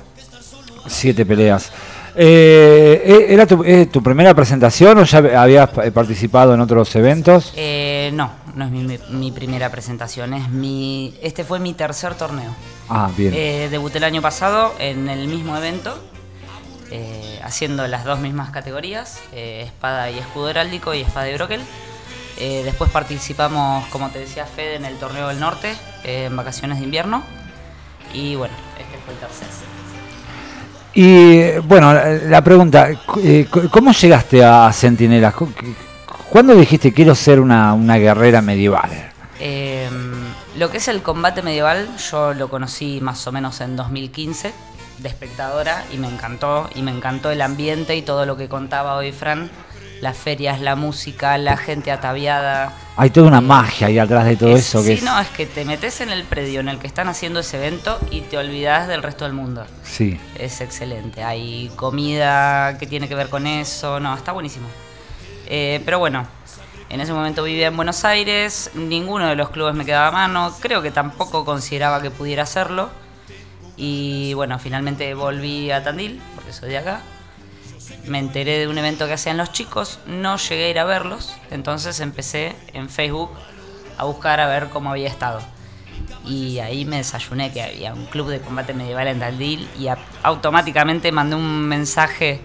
Siete peleas. Eh, eh, ¿Era tu, eh, tu primera presentación o ya habías participado en otros eventos? Eh, no, no es mi, mi- mi primera presentación, es mi, este fue mi tercer torneo. Ah, bien. Eh, debuté el año pasado en el mismo evento, eh, haciendo las dos mismas categorías, eh, espada y escudo heráldico y espada y broquel. Eh, después participamos, como te decía Fede, en el Torneo del Norte, en vacaciones de invierno. Y bueno, este fue el tercer. Y bueno, la, pregunta, ¿cómo llegaste a Centinelas? Cu- cu- ¿Cuándo dijiste quiero ser una, una guerrera medieval? Eh, lo que es el combate medieval, yo lo conocí más o menos en 2015 de espectadora y me encantó. Y me encantó el ambiente y todo lo que contaba hoy Fran. Las ferias, la música, la gente ataviada. Hay toda una magia ahí atrás de todo Es- eso que sí, es... no, es que te metes en el predio en el que están haciendo ese evento y te olvidas del resto del mundo. Sí. Es excelente. Hay comida que tiene que ver con eso. No, está buenísimo. Eh, pero bueno, en ese momento vivía en Buenos Aires. Ninguno de los clubes me quedaba a mano. Creo que tampoco consideraba que pudiera hacerlo. Y bueno, finalmente volví a Tandil, porque soy de acá. Me enteré de un evento que hacían los chicos. No llegué a ir a verlos. Entonces empecé en Facebook a buscar a ver cómo había estado. Y ahí me desayuné que había un club de combate medieval en Tandil y a- automáticamente mandé un mensaje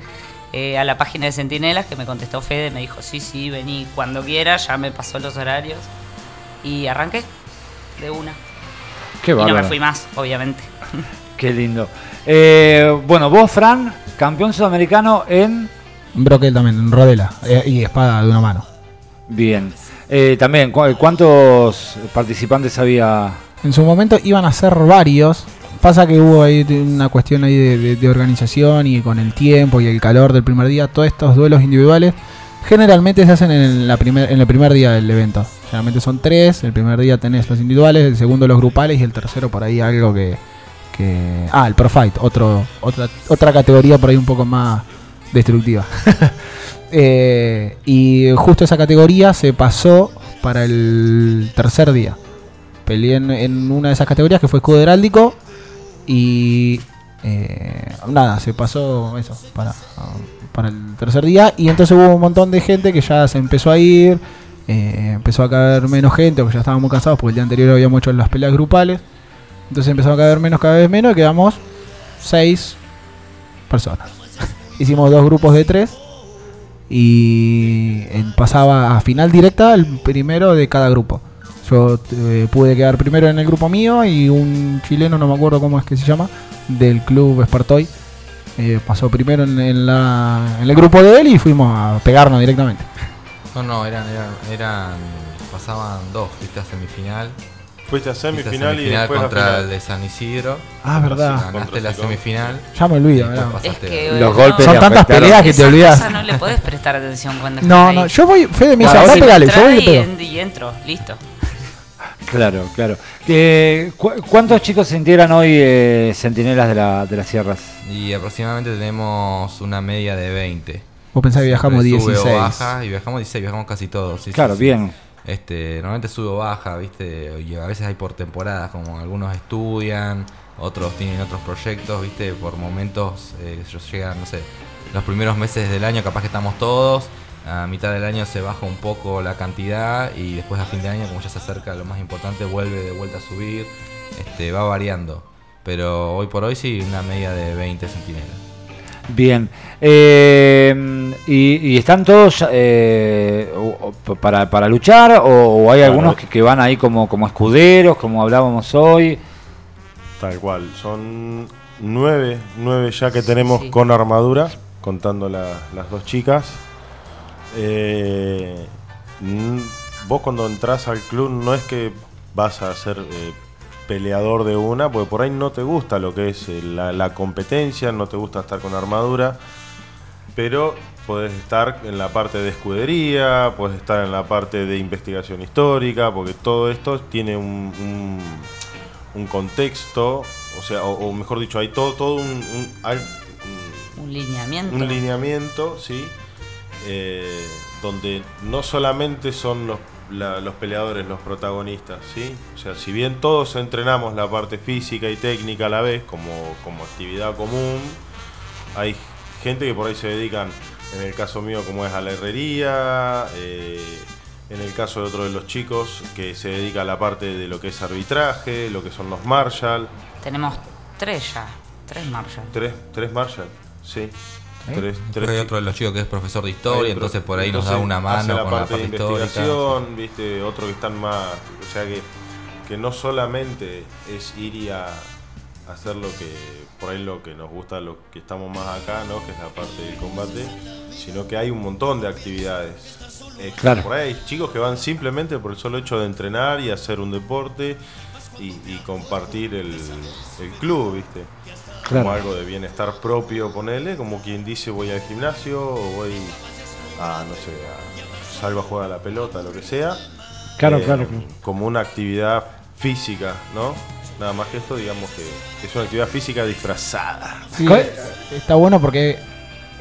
eh, a la página de Centinelas que me contestó Fede, me dijo, sí, sí, vení cuando quieras, ya me pasó los horarios y arranqué de una. Qué y no me fui más, obviamente. Qué lindo. Eh, bueno, vos, Fran, campeón sudamericano en... Broquel también, en rodela eh, y espada de una mano. Bien. Eh, también, ¿cu- ¿cuántos participantes había? En su momento iban a ser varios. Pasa que hubo ahí una cuestión ahí de, de- de organización y con el tiempo y el calor del primer día, todos estos duelos individuales generalmente se hacen en, la primer, en el primer día del evento. Generalmente son tres, el primer día tenés los individuales, el segundo los grupales y el tercero por ahí algo que... que ah, el Pro otro, otra, otra categoría por ahí un poco más destructiva. Eh, y justo esa categoría se pasó para el tercer día. Peleé en, una de esas categorías que fue escudo heráldico y eh, nada, se pasó eso para, para el tercer día y entonces hubo un montón de gente que ya se empezó a ir, eh, empezó a caer menos gente porque ya estaban muy cansados porque el día anterior habíamos hecho las peleas grupales, entonces empezó a caer menos cada vez menos y quedamos seis personas. Hicimos dos grupos de tres y pasaba a final directa el primero de cada grupo. Yo eh, pude quedar primero en el grupo mío y un chileno, no me acuerdo cómo es que se llama, del club Espartoy, eh, pasó primero en el grupo de él y fuimos a pegarnos directamente. No, no, eran, eran, eran. Pasaban dos, viste, a semifinal. Fuiste a a semifinal, y después a contra final. el de San Isidro. Ah, verdad. Contra Ganaste la semifinal. Ya me olvido. ¿verdad? Es que Los no, golpes Son tantas peleas que te olvidas. no le podés prestar atención cuando No, no, ahí. yo voy, Fede me dice, sí. pegale, yo voy y Entrá pego. y, en- y entro, listo. Claro, claro. Eh, cu- ¿Cuántos chicos se integran hoy eh, Centinelas de, la, de las Sierras? Y aproximadamente tenemos una media de 20. Vos pensás que viajamos Siempre sube 16. o baja, y viajamos 16, viajamos casi todos. sí, sí, claro, sí. bien. Este, normalmente sube o baja, ¿viste? A veces hay por temporadas, como algunos estudian, otros tienen otros proyectos, ¿viste? Por momentos, eh, llegan, no sé, los primeros meses del año capaz que estamos todos, a mitad del año se baja un poco la cantidad y después a fin de año, como ya se acerca lo más importante, vuelve de vuelta a subir, este, va variando. Pero hoy por hoy sí, una media de 20 centinelas. Bien. Eh, y, y están todos eh, para, para luchar o, o hay Claro. algunos que, que van ahí como, como escuderos, como hablábamos hoy? Tal cual. Son nueve, nueve ya que tenemos Sí. con armadura, contando la- las dos chicas. Eh, vos cuando entras al club no es que vas a ser eh, peleador de una, porque por ahí no te gusta lo que es eh, la, la competencia, no te gusta estar con armadura, pero podés estar en la parte de escudería, podés estar en la parte de investigación histórica, porque todo esto tiene un, un- un contexto, o sea, o, o mejor dicho, hay todo, todo un, un- hay un- Un lineamiento. un lineamiento, ¿sí? Eh, donde no solamente son los, la- los peleadores los protagonistas, ¿sí? O sea, si bien todos entrenamos la parte física y técnica a la vez como, como actividad común, hay gente que por ahí se dedican, en el caso mío como es a la herrería, eh, en el caso de otro de los chicos que se dedica a la parte de lo que es arbitraje, lo que son los Marshall, Tenemos tres ya. Tres Marshall. tres, tres Marshall, sí. Tres, Después hay otro de los chicos que es profesor de historia, entonces por ahí nos da una mano la con la parte parte de histórica. investigación, viste, otro que están más, o sea que, que no solamente es ir y a hacer lo que por ahí lo que nos gusta, lo que estamos más acá, ¿no? Que es la parte del combate, sino que hay un montón de actividades. Eh, Claro. Por ahí hay chicos que van simplemente por el solo hecho de entrenar y hacer un deporte y, y compartir el, el club, ¿viste? Claro. Como algo de bienestar propio, ponele, como quien dice voy al gimnasio o voy a, no sé, a- salgo a jugar a la pelota, lo que sea. Claro, Eh, claro, claro. Como una actividad física, ¿no? Nada más que esto, digamos que es una actividad física disfrazada. Sí, ¿Cuál- eh, está bueno porque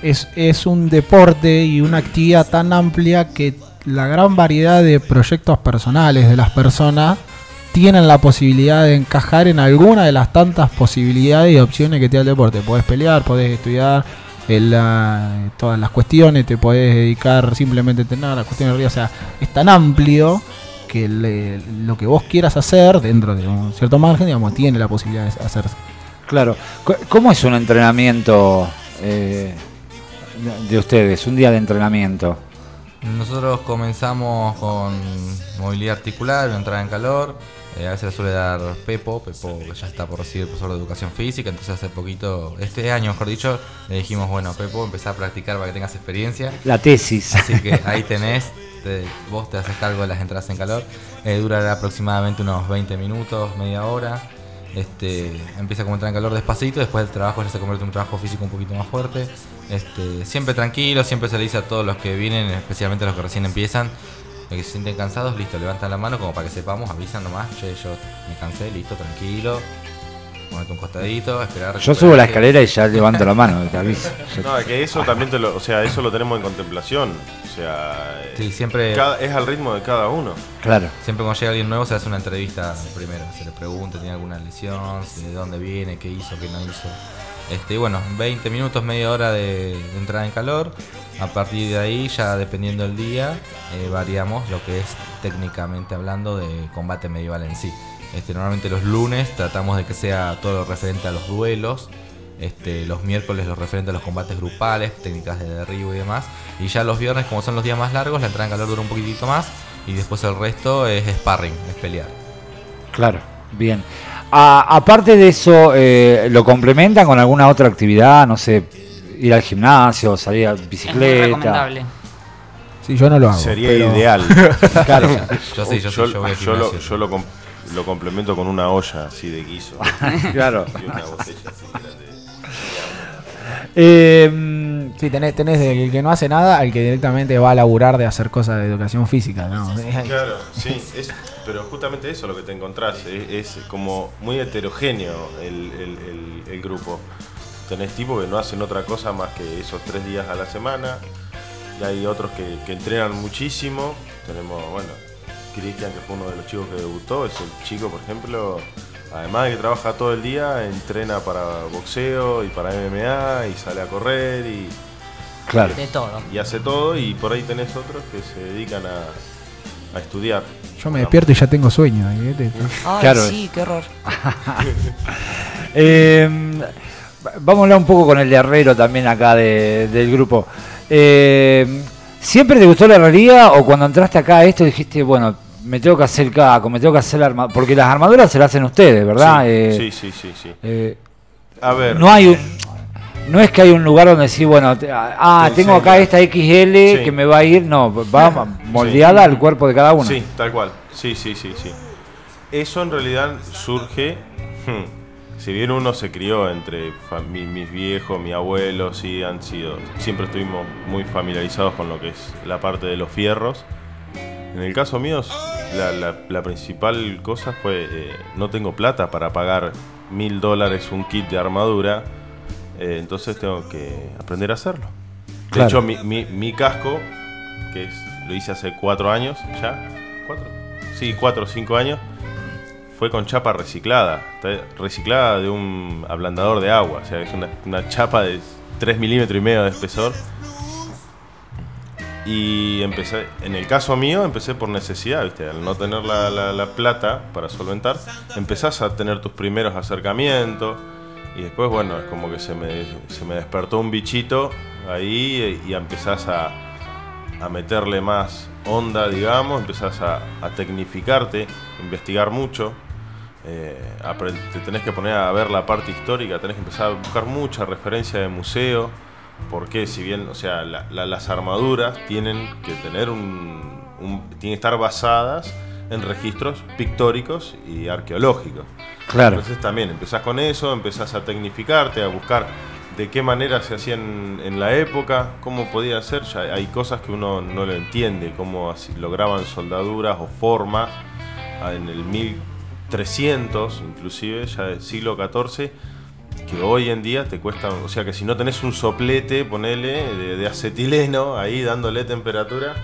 es, es un deporte y una actividad tan amplia que la gran variedad de proyectos personales de las personas tienen la posibilidad de encajar en alguna de las tantas posibilidades y opciones que te da el deporte. Podés pelear, podés estudiar eh, la- todas las cuestiones, te podés dedicar simplemente a entrenar las cuestiones de río. O sea, es tan amplio que le- lo que vos quieras hacer dentro de un cierto margen, digamos, tiene la posibilidad de hacerse. Claro. ¿Cómo es un entrenamiento eh, de ustedes? Un día de entrenamiento. Nosotros comenzamos con movilidad articular, entrada en calor. Eh, a veces le suele dar Pepo, Pepo que ya está por recibir profesor de educación física, entonces hace poquito, este año mejor dicho, le dijimos, bueno Pepo, empezá a practicar para que tengas experiencia. La tesis. Así que ahí tenés, te- vos te haces cargo de las entradas en calor. Eh, durará aproximadamente unos 20 minutos, media hora. Este, empieza como entrar en calor despacito, después el trabajo ya se convierte en un trabajo físico un poquito más fuerte. Este, siempre tranquilo, siempre se le dice a todos los que vienen, especialmente a los que recién empiezan, que se sienten cansados, listo, levantan la mano como para que sepamos, avisan nomás, che, yo me cansé, listo, tranquilo, ponete un costadito, esperar. Yo subo la escalera y ya levanto la mano, te aviso. No, es que eso también te lo, o sea, eso lo tenemos en contemplación. O sea, Sí, siempre- cada- es al ritmo de cada uno. Claro. Siempre cuando llega alguien nuevo se hace una entrevista primero, se le pregunta, tiene alguna lesión, si de dónde viene, qué hizo, qué no hizo. Este, y bueno, 20 minutos, media hora de, de entrada en calor. A partir de ahí, ya dependiendo del día, eh, variamos lo que es técnicamente hablando de combate medieval en sí. Este, normalmente los lunes tratamos de que sea todo lo referente a los duelos. Este, los miércoles lo referente a los combates grupales, técnicas de derribo y demás. Y ya los viernes, como son los días más largos, la entrada en calor dura un poquitito más. Y después el resto es sparring, es pelear. Claro, bien. A- aparte de eso, eh, ¿lo complementan con alguna otra actividad? No sé, ir al gimnasio, salir a Es muy bicicleta. recomendable. Sí, yo no lo hago. Sería pero- ideal. Claro. Yo sí, yo sí, yo voy al yo lo, gimnasio. yo lo com- lo complemento con una olla así de guiso. claro. y una botella así grande. Eh, Sí, tenés, tenés del que no hace nada al que directamente va a laburar de hacer cosas de educación física, ¿no? Claro, sí, es, pero justamente eso es lo que te encontrás, es, es como muy heterogéneo el, el- el- el grupo. Tenés tipos que no hacen otra cosa más que esos tres días a la semana, y hay otros que, que entrenan muchísimo. Tenemos, bueno, Cristian, que fue uno de los chicos que debutó, es el chico, por ejemplo, además de que trabaja todo el día, entrena para boxeo y para MMA, y sale a correr y claro. De todo. y hace todo y por ahí tenés otros que se dedican a, a estudiar. Yo me despierto y ya tengo sueño. ¿eh? Ay, Claro. sí, qué horror. Eh, vamos a hablar un poco con el herrero también acá de- del grupo. Eh, ¿Siempre te gustó la herrería o cuando entraste acá a esto dijiste, bueno, me tengo que hacer caco, me tengo que hacer la armadura? Porque las armaduras se las hacen ustedes, ¿verdad? Sí, Eh, sí, sí, sí, sí. eh, A ver. no hay un, no es que hay un lugar donde decir, bueno, te- ah, Te tengo acá esta XL Sí. que me va a ir, no, va moldeada al cuerpo de cada uno. Sí, tal cual. Sí, sí, sí, sí. Eso en realidad surge. hmm, si bien uno se crió entre mis viejos, mi abuelo, sí, han sido. Siempre estuvimos muy familiarizados con lo que es la parte de los fierros. En el caso mío, la, la- la principal cosa fue: eh, no tengo plata para pagar mil dólares un kit de armadura. eh, entonces tengo que aprender a hacerlo. De Claro. hecho, mi, mi- mi casco, que es, lo hice hace cuatro años ya, ¿cuatro? Sí, cuatro o cinco años, fue con chapa reciclada, reciclada de un ablandador de agua, o sea, es una, chapa de 3 milímetros y medio de espesor. Y empecé, en el caso mío, empecé por necesidad, ¿viste? Al no tener la, la- la plata para solventar, empezás a tener tus primeros acercamientos. Y después, bueno, es como que se me, se me despertó un bichito ahí y empezás a, a meterle más onda, digamos, empezás a, a tecnificarte, investigar mucho. Eh, te tenés que poner a ver la parte histórica, tenés que empezar a buscar mucha referencia de museo, porque si bien, o sea, la- la- las armaduras tienen que tener un, un- tienen que estar basadas en registros pictóricos y arqueológicos. Claro. Entonces también empezás con eso, empezás a tecnificarte, a buscar de qué manera se hacían en la época, cómo podía ser. Ya hay cosas que uno no lo entiende, cómo lograban soldaduras o formas en el 1300, inclusive ya del siglo XIV, que hoy en día te cuesta, o sea que si no tenés un soplete, ponele, de, de acetileno ahí dándole temperatura,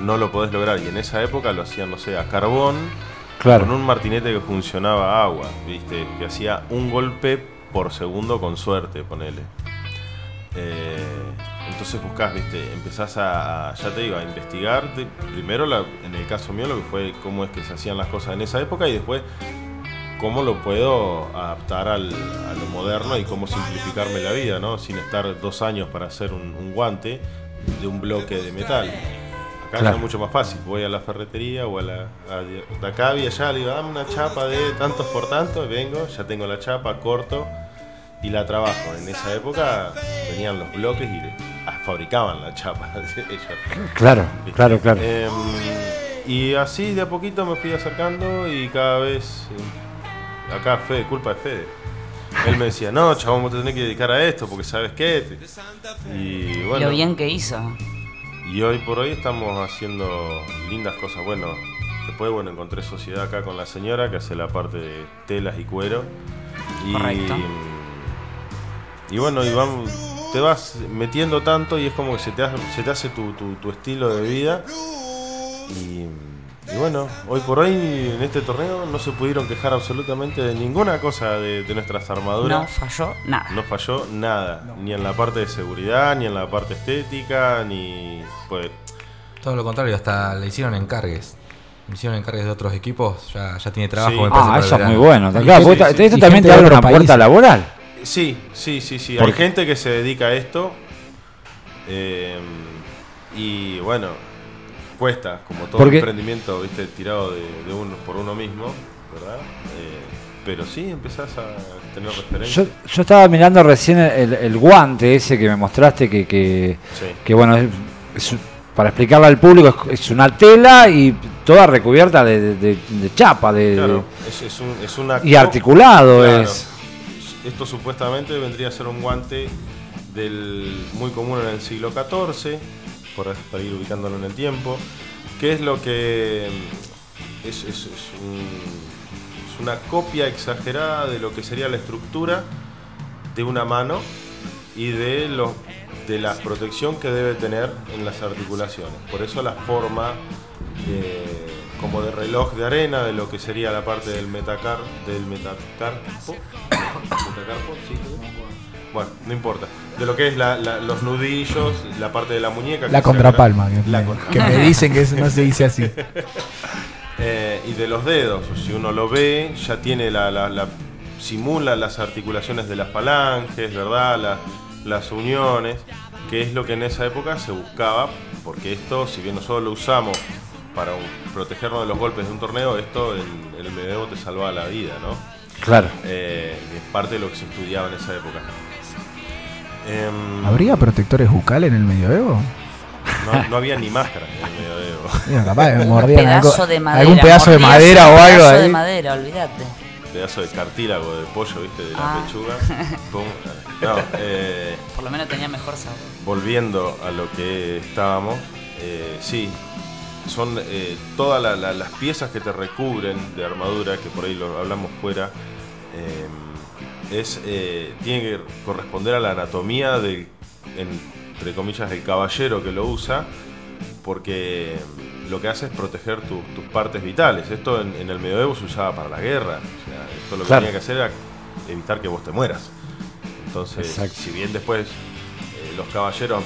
no lo podés lograr. Y en esa época lo hacían, no sé, a carbón, Claro. con un martinete que funcionaba a agua, ¿viste? Que hacía un golpe por segundo con suerte, ponele. Eh, entonces buscás, ¿viste? Empezás a, ya te digo, a investigar. de- primero, la- en el caso mío, lo que fue cómo es que se hacían las cosas en esa época y después cómo lo puedo adaptar al- a lo moderno y cómo simplificarme la vida, ¿no? Sin estar dos años para hacer un, un guante de un bloque de metal. Acá Claro. es mucho más fácil. Voy a la ferretería o a la. A, de acá y allá, le digo, dame una chapa de tantos por tanto, y vengo, ya tengo la chapa, corto y la trabajo. En esa época venían los bloques y fabricaban la chapa. ellos. Claro, ¿viste? claro, claro. Em, y así de a poquito me fui acercando y cada vez. eh, acá, Fede, culpa de Fede. Él me decía, no, chabón, vos te tenés que dedicar a esto porque sabes qué. Y bueno. Lo bien que hizo. Y hoy por hoy estamos haciendo lindas cosas. Bueno, después bueno encontré sociedad acá con la señora que hace la parte de telas y cuero. Y, Correcto. y bueno, y vamos, te vas metiendo tanto y es como que se te hace, se te hace tu, tu- tu estilo de vida. Y, y bueno, hoy por hoy en este torneo no se pudieron quejar absolutamente de ninguna cosa de, de nuestras armaduras. No falló nada. No falló nada, ni en la parte de seguridad, ni en la parte estética, ni pues Todo lo contrario, hasta le hicieron encargues. Le hicieron encargues de otros equipos, ya, ya tiene trabajo. Sí. me Ah, eso es muy bueno. Claro, porque sí, esto también te de abre una puerta países. laboral. Sí, sí, sí, sí. Hay gente que se dedica a esto eh, y bueno, cuesta, como todo Porque- emprendimiento, viste, tirado de, de uno por uno mismo, ¿verdad? Eh, pero sí, empezás a tener referencia. Yo, yo estaba mirando recién el, el guante ese que me mostraste, que, que, Sí. que, bueno, es, es- para explicarle al público, es, es una tela y toda recubierta de, de- de- chapa, de, Claro, es, es un- una y articulado Claro. es. Esto supuestamente vendría a ser un guante muy común en el siglo XIV, por, para ir ubicándolo en el tiempo, que es lo que mm, es, es- es un- es una copia exagerada de lo que sería la estructura de una mano y de lo la protección que debe tener en las articulaciones. Por eso la forma de- como de reloj de arena de lo que sería la parte del metacar del metacarpo. Metacarpo, sí. Bueno, no importa. De lo que es la- la- los nudillos, la parte de la muñeca. La contrapalma, que, La contrapalma. que me dicen que eso no se dice así. Eh, y de los dedos, si uno lo ve, ya tiene la, la- la- simula las articulaciones de las falanges, ¿verdad? La- las uniones, que es lo que en esa época se buscaba, porque esto, si bien nosotros lo usamos para un- protegernos de los golpes de un torneo, esto en, en el medievo te salvaba la vida, ¿no? Claro. Eh, es parte de lo que se estudiaba en esa época. Em, ¿Habría protectores bucales en el medioevo? no, no había ni máscaras en el medioevo. Mira, capaz Un mordían pedazo algo- de madera. algún pedazo de madera un o algo pedazo de madera, olvídate. pedazo de cartílago de pollo, ¿viste? De la Ah. pechuga. Pum. No, eh, Por lo menos tenía mejor sabor. volviendo a lo que estábamos, eh, sí, son eh, todas la- la- las piezas que te recubren de armadura, que por ahí lo hablamos fuera, eh, es, eh, tiene que corresponder a la anatomía del, entre comillas, el caballero que lo usa, porque lo que hace es proteger tu- tus partes vitales. Esto en, en el medioevo se usaba para la guerra. O sea, esto lo que Claro. tenía que hacer era evitar que vos te mueras. Entonces, Exacto. si bien después eh, los caballeros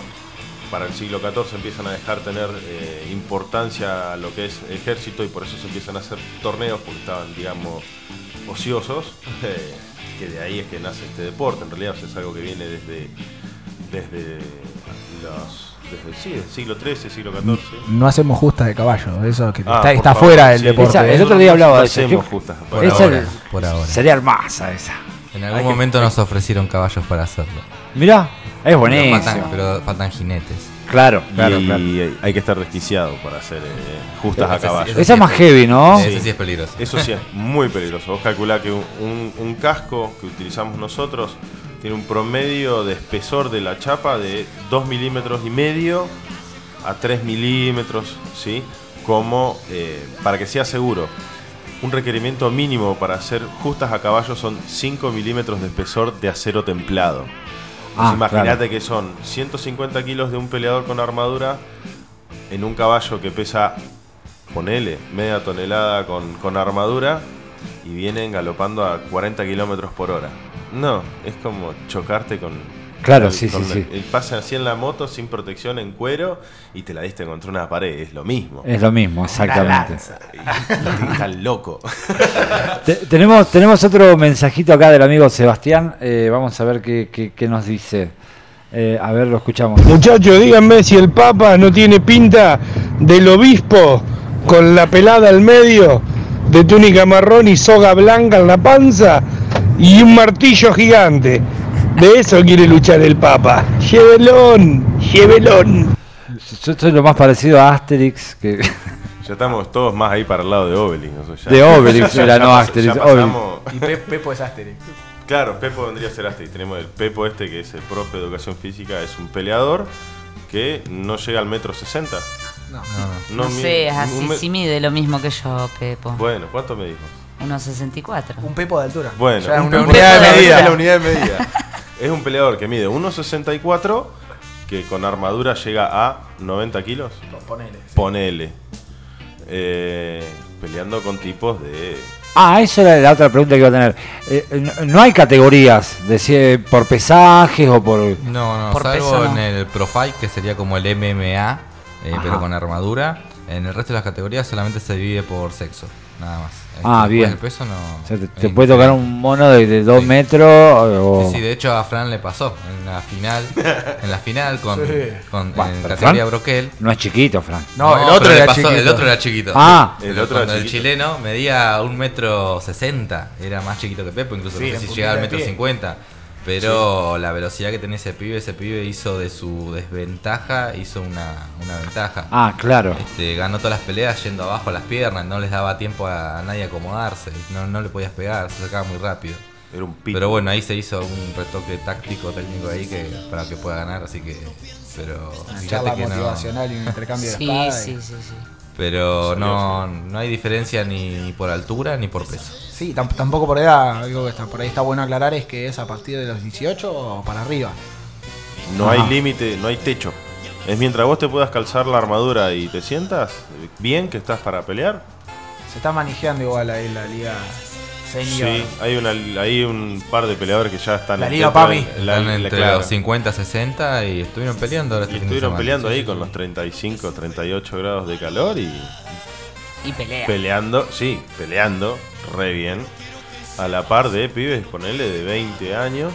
para el siglo XIV empiezan a dejar tener eh, importancia a lo que es ejército y por eso se empiezan a hacer torneos porque estaban, digamos, ociosos, eh, que de ahí es que nace este deporte. En realidad o sea, es algo que viene desde, desde los desde, sí, del siglo XIII, siglo XIV. No hacemos justas de caballo, eso que Ah, está, está favor, fuera del sí. deporte. Esa- el otro día hablaba No de eso. hacemos justas. Por ahora, por ahora. Sería hermosa esa. En Hay algún que- momento nos ofrecieron caballos para hacerlo. Mirá, es Pero buenísimo. faltan, pero faltan jinetes. Claro, claro, y claro. hay que estar desquiciado para hacer eh, justas a sí, caballo. Esa es más heavy, ¿no? Ese sí es peligroso. Eso sí es muy peligroso. Vos calculá que un casco que utilizamos nosotros tiene un promedio de espesor de la chapa de 2 milímetros y medio a 3 milímetros, ¿sí? Como eh, para que sea seguro. Un requerimiento mínimo para hacer justas a caballo son 5 milímetros de espesor de acero templado. Ah, Imagínate claro. que son 150 kilos de un peleador con armadura en un caballo que pesa, ponele, media tonelada con, con armadura y vienen galopando a 40 kilómetros por hora. No, es como chocarte con. Claro, con- sí, sí, el- sí. el- Pasan así en la moto sin protección en cuero y te la diste contra una pared, es lo mismo. Es lo mismo, exactamente. Y Estás loco. Te- tenemos, tenemos otro mensajito acá del amigo Sebastián. eh, vamos a ver qué, qué- qué nos dice. Eh, a ver, lo escuchamos. Muchachos, díganme si el Papa no tiene pinta del obispo con la pelada al medio, de túnica marrón y soga blanca en la panza y un martillo gigante. De eso quiere luchar el Papa. Llévelón, llévelón. Yo soy lo más parecido a Asterix que Ya estamos todos más ahí para el lado de Obelix. ¿no? Ya- de Obelix, ya- era ya no pas- Asterix, ya Obelix. pasamos- Y Pe- Pepo es Asterix. Claro, Pepo vendría a ser Asterix. Tenemos el Pepo este que es el profe de educación física, es un peleador que no llega al metro sesenta. No. No, no. No, sé, así, me- sí mide lo mismo que yo, Pepo. Bueno, ¿cuánto me dijo? 1.64. Un Pepo de altura. Bueno, Ya un una Pepo unidad de medida. la unidad de medida. Es un peleador que mide 1.64, que con armadura llega a 90 kilos. Ponele. Ponele. Eh, peleando con tipos de Ah, eso era la otra pregunta que iba a tener. Eh, no, no hay categorías de eh, por pesajes o por. No, no, Por salvo peso, en no. el Pro Fight, que sería como el MMA, eh, pero con armadura. En el resto de las categorías solamente se divide por sexo, nada más. Este, Ah, después bien. El peso no. o sea, te, te puede tocar un mono de 2 Sí. metros o. Sí, sí, de hecho a Fran le pasó en la final, en la final con, Sí. con Bueno, en categoría Fran- Broquel. No es chiquito, Frank. No, el pero otro le era pasó- chiquito. El otro era chiquito. Ah. El el otro era el chiquito. chileno medía un metro sesenta, era más chiquito que Pepo, incluso no sé si llegaba al de metro cincuenta. Pero la velocidad que tenía ese pibe, ese pibe hizo de su desventaja, hizo una, una ventaja. Ah, claro. Este, ganó todas las peleas yendo abajo a las piernas, no les daba tiempo a nadie a acomodarse, no, no le podías pegar, se sacaba muy rápido. Era un pito. Pero bueno, ahí se hizo un retoque táctico, técnico ahí que para que pueda ganar, así que. Pero charla que no. motivacional y un intercambio de Sí, espadas. sí, sí, sí. Pero Salió, no, no hay diferencia ni por altura ni por peso. Sí, tam- tampoco por edad, algo que está por ahí está bueno aclarar es que es a partir de los 18 o para arriba. No Ajá. hay límite, no hay techo. Es mientras vos te puedas calzar la armadura y te sientas bien que estás para pelear. Se está manejando igual ahí la liga senior. Sí, hay, una, hay un par de peleadores que ya están La en- Liga la- Están la- entre claro. los 50 60 y estuvieron peleando ahora Y este estuvieron semana. peleando Sí, ahí sí, con sí. los 35, 38 grados de calor y Y pelea. peleando, sí, peleando re bien. a la par de pibes, ponele, de 20 años.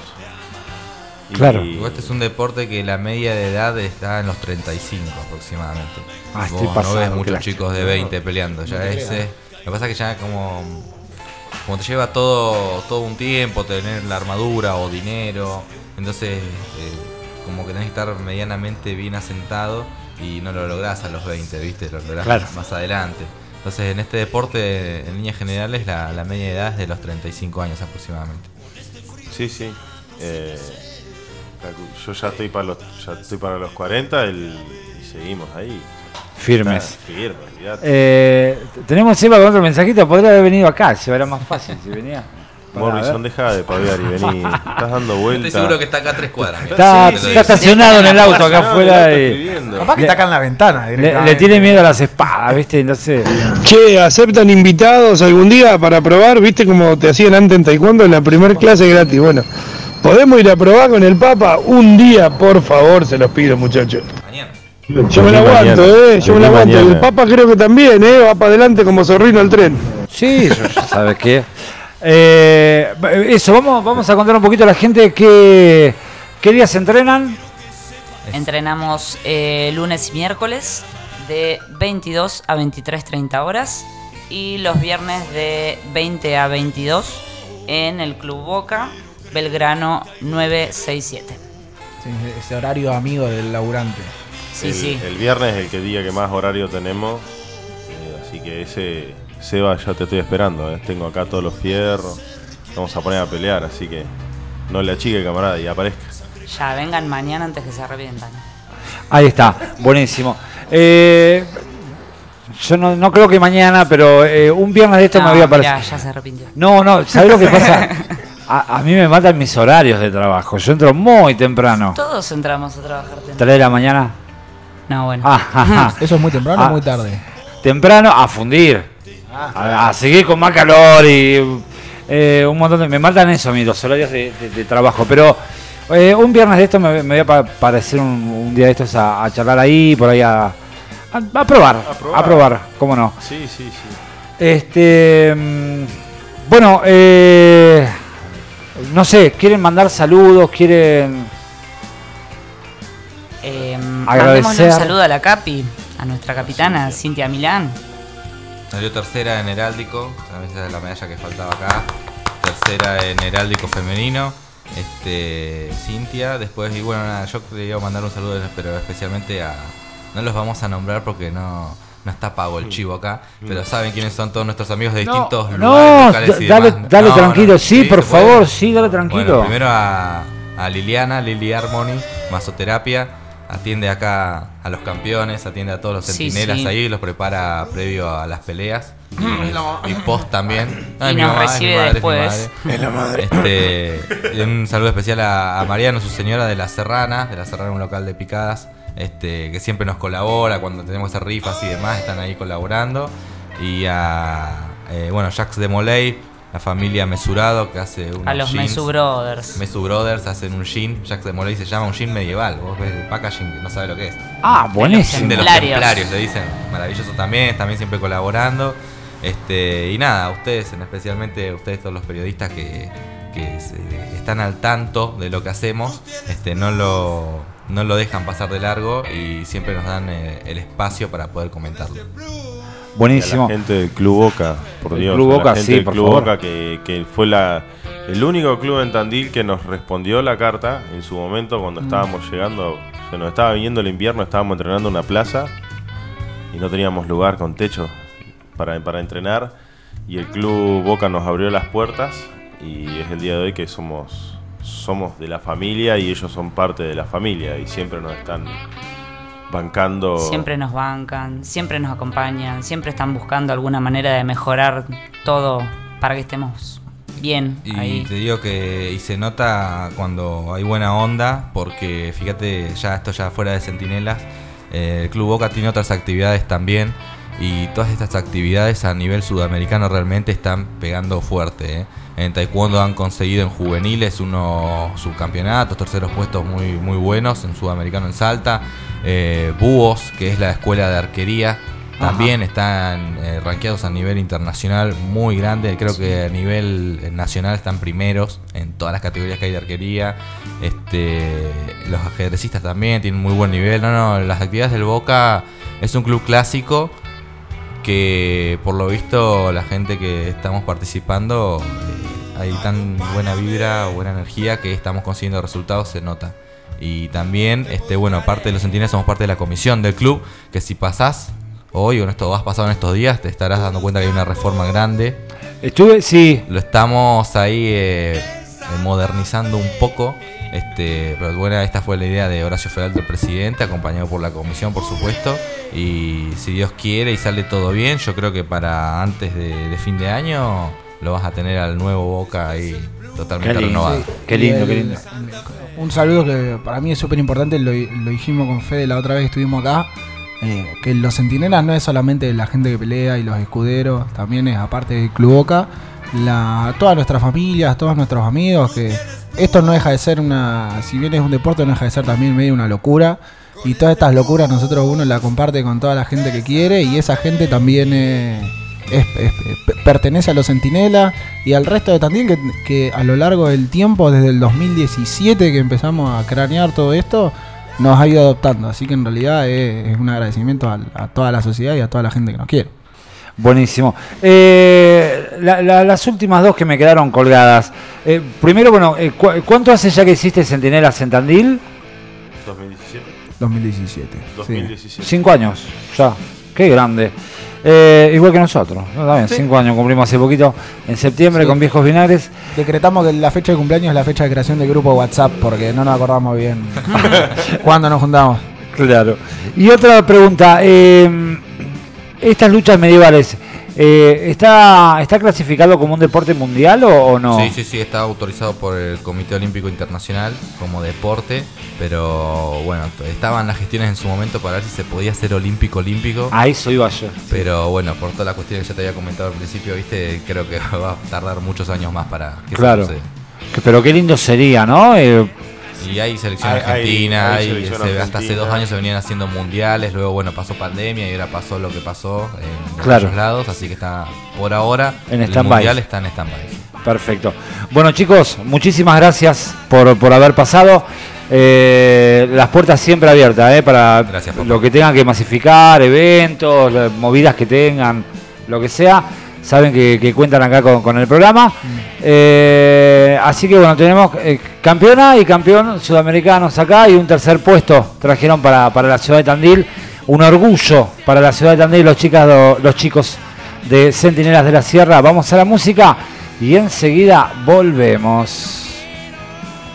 Y- Claro. Igual Este es un deporte que la media de edad está en los 35 aproximadamente. Ah, estoy Vos pasado, no ves muchos chicos de 20 peleando. Ya ese, lo que pasa es que ya como, como te lleva todo, todo un tiempo tener la armadura o dinero, entonces eh, como que tenés que estar medianamente bien asentado y no lo lográs a los 20, ¿viste? Lo lográs Claro. más adelante. Entonces en este deporte, en líneas generales, la, la media de edad es de los 35 años aproximadamente. Sí, sí. Eh, yo ya estoy para los, ya estoy para los 40 el- y seguimos ahí. Firmes. Firmes, olvidate. Eh, tenemos Seba con otro mensajito. Podría haber venido acá, se era más fácil si venía. Morrison, ver. deja de paviar y vení. Estás dando vueltas. Estoy seguro que está acá a tres cuadras. Está, Sí, estacionado en el auto acá afuera y. Capaz que está acá en la ventana. le, tiene miedo a las espadas, ¿viste? No sé. Che, ¿aceptan invitados algún día para probar? ¿Viste como te hacían antes en taekwondo en la primer clase gratis? Bueno, ¿podemos ir a probar con el Papa? Un día, por favor, se los pido, muchachos. Mañana. Yo me la aguanto, mañana, eh, yo me la aguanto. mañana. El Papa creo que también, eh, va para adelante como zorrino el tren. Sí, sabes qué. Eh, eso, vamos, vamos a contar un poquito a la gente qué, qué días entrenan. Entrenamos eh, lunes y miércoles de 22 a 23.30 horas y los viernes de 20 a 22 en el Club Boca, Belgrano 967. Sí, ese horario amigo del laburante. Sí, el, sí. el viernes es el que día que más horario tenemos. eh, así que ese Seba ya te estoy esperando. eh. Tengo acá todos los fierros. Vamos a poner a pelear, así que no le achique camarada y aparezca. Ya vengan mañana antes que se arrepientan. Ahí está, buenísimo. Eh, yo no, no creo que mañana, pero eh, un viernes de esto me No, voy a mirá, aparecer. ya se arrepintió. No, no, ¿sabes lo que pasa? A, a mí me matan mis horarios de trabajo. Yo entro muy temprano. Todos entramos a trabajar temprano. 3 de la mañana. No, bueno. Ah, ajá. ¿Eso es muy temprano Ah. o muy tarde? Temprano a fundir. A, a seguir con más calor y eh, un montón de... Me matan eso a mí, los horarios de, de- de trabajo. Pero eh, un viernes de esto me, me voy a pa- parecer un, un día de estos a, a charlar ahí, por ahí a, a, a probar. A A probar. cómo no. Sí, sí, sí. Este, mm, bueno, eh, no sé, quieren mandar saludos, quieren... Eh, Agradecer. mandémosle un saludo a la Capi, a nuestra capitana Cintia Milán. Salió tercera en heráldico, también esa es la medalla que faltaba acá. Tercera en heráldico femenino. Este, Cintia, después, y bueno, nada, yo quería mandar un saludo, pero especialmente a. No los vamos a nombrar porque no, no está pago el chivo acá, pero saben quiénes son todos nuestros amigos de distintos no, lugares locales y dale, demás. dale No, tranquilo, no, sí, por puede. favor, sí, dale tranquilo. Bueno, primero a, a Liliana, Lili Harmony, masoterapia. Atiende acá a los campeones, atiende a todos los Sí, centinelas sí. ahí, los prepara previo a las peleas. Y, y post también. Y mi nos mamá, es mi recibe madre, mi después. madre. Es la madre. Este, y un saludo especial a, a Mariano, su señora de La Serrana, de La Serrana, un local de picadas, este, que siempre nos colabora cuando tenemos rifas y demás, están ahí colaborando. Y a, eh, bueno, Jacques de Molay, la familia Mesurado, que hace unos A los jeans. Mesu Brothers. Mesu Brothers hacen un jean, Jacques de Molay se llama un jean medieval, vos ves el packaging que no sabe lo que es. Ah, buenísimo. Jean de los Templarios. le dicen. Maravilloso también, también siempre colaborando. Este, y nada, ustedes, en especialmente ustedes todos los periodistas que, que se- están al tanto de lo que hacemos, este, no lo, no lo dejan pasar de largo y siempre nos dan eh, el espacio para poder comentarlo. Y a Buenísimo. la gente del Club Boca, por El Dios. Club a la Boca, gente sí, del por Club favor. Boca que, que fue la, el único club en Tandil que nos respondió la carta en su momento Mm. cuando estábamos llegando. Se nos estaba viniendo el invierno, estábamos entrenando en una plaza y no teníamos lugar con techo para, para entrenar. Y el Club Boca nos abrió las puertas y es el día de hoy que somos, somos de la familia y ellos son parte de la familia y siempre nos están bancando. Siempre nos bancan, siempre nos acompañan, siempre están buscando alguna manera de mejorar todo para que estemos bien Y ahí. te digo que y se nota cuando hay buena onda, porque fíjate, ya esto ya fuera de Centinelas, eh, el Club Boca tiene otras actividades también, y todas estas actividades a nivel sudamericano realmente están pegando fuerte. ¿eh? En Taekwondo han conseguido en juveniles unos subcampeonatos, terceros puestos muy, muy buenos, en sudamericano en Salta, eh, Búhos, que es la escuela de arquería, También están eh, rankeados a nivel internacional muy grande. Creo que a nivel eh, nacional están primeros en todas las categorías que hay de arquería. Este, los ajedrecistas también tienen muy buen nivel. No, no, las actividades del Boca es un club clásico que por lo visto la gente que estamos participando eh, hay tan buena vibra, buena energía que estamos consiguiendo resultados, se nota. Y también, este, bueno, aparte de los centinelas, somos parte de la comisión del club, que si pasás hoy o en esto has pasado en estos días, te estarás dando cuenta que hay una reforma grande. Estuve, sí, Lo estamos ahí eh, modernizando un poco. Este, pero bueno, esta fue la idea de Horacio Federal, el presidente, acompañado por la comisión, por supuesto. Y si Dios quiere y sale todo bien, yo creo que para antes de, de fin de año lo vas a tener al nuevo Boca ahí totalmente Qué lindo. renovado. Qué lindo, Y qué el- lindo. Un saludo que para mí es súper importante, lo, lo dijimos con Fede la otra vez que estuvimos acá, eh, que los centinelas no es solamente la gente que pelea y los escuderos, también es aparte del Club Boca, la, todas nuestras familias, todos nuestros amigos, que esto no deja de ser una, si bien es un deporte, no deja de ser también medio una locura. Y todas estas locuras nosotros uno la comparte con toda la gente que quiere y esa gente también eh, es- es- pe- pertenece a los Centinelas y al resto de Tandil que, a lo largo del tiempo, desde el 2017 que empezamos a cranear todo esto, nos ha ido adoptando. Así que en realidad es, un agradecimiento a toda la sociedad y a toda la gente que nos quiere. Buenísimo. Eh, la- la- las últimas dos que me quedaron colgadas. Eh, primero, bueno, eh, cu- ¿cuánto hace ya que hiciste Centinelas en Tandil? 2017. 2017. sí. 2017. Cinco años, ya. Qué grande. Eh, igual que nosotros. ¿no? También, cinco años cumplimos hace poquito, en septiembre, Sí. con Viejos Vinagres. Decretamos que la fecha de cumpleaños es la fecha de creación del grupo WhatsApp porque no nos acordamos bien cuándo nos juntamos. Claro. Y otra pregunta. eh, estas luchas medievales, eh, ¿está, ¿está clasificado como un deporte mundial o, o no? Sí, sí, sí, está autorizado por el Comité Olímpico Internacional como deporte, pero bueno, estaban las gestiones en su momento para ver si se podía hacer olímpico olímpico. A eso iba yo. Pero bueno, por todas las cuestiones que ya te había comentado al principio, viste, creo que va a tardar muchos años más para que Claro. se. Que- Pero qué lindo sería, ¿no? Eh, Y hay selección Hay- argentina, hay hay- selección se- hasta hace dos años se venían haciendo mundiales, luego bueno pasó pandemia y ahora pasó lo que pasó en Claro. muchos lados, así que está por ahora En el mundial está en stand-by. Perfecto. Bueno chicos, muchísimas gracias por, por haber pasado. Eh, las puertas siempre abiertas eh, para Gracias, lo que tengan que masificar, eventos, movidas que tengan, lo que sea. Saben que, que cuentan acá con, con el programa. Eh, así que bueno, tenemos eh, campeona y campeón sudamericanos acá y un tercer puesto trajeron para, para la ciudad de Tandil. Un orgullo para la ciudad de Tandil los, chicas, los chicos de Centinelas de la Sierra. Vamos a la música y enseguida volvemos.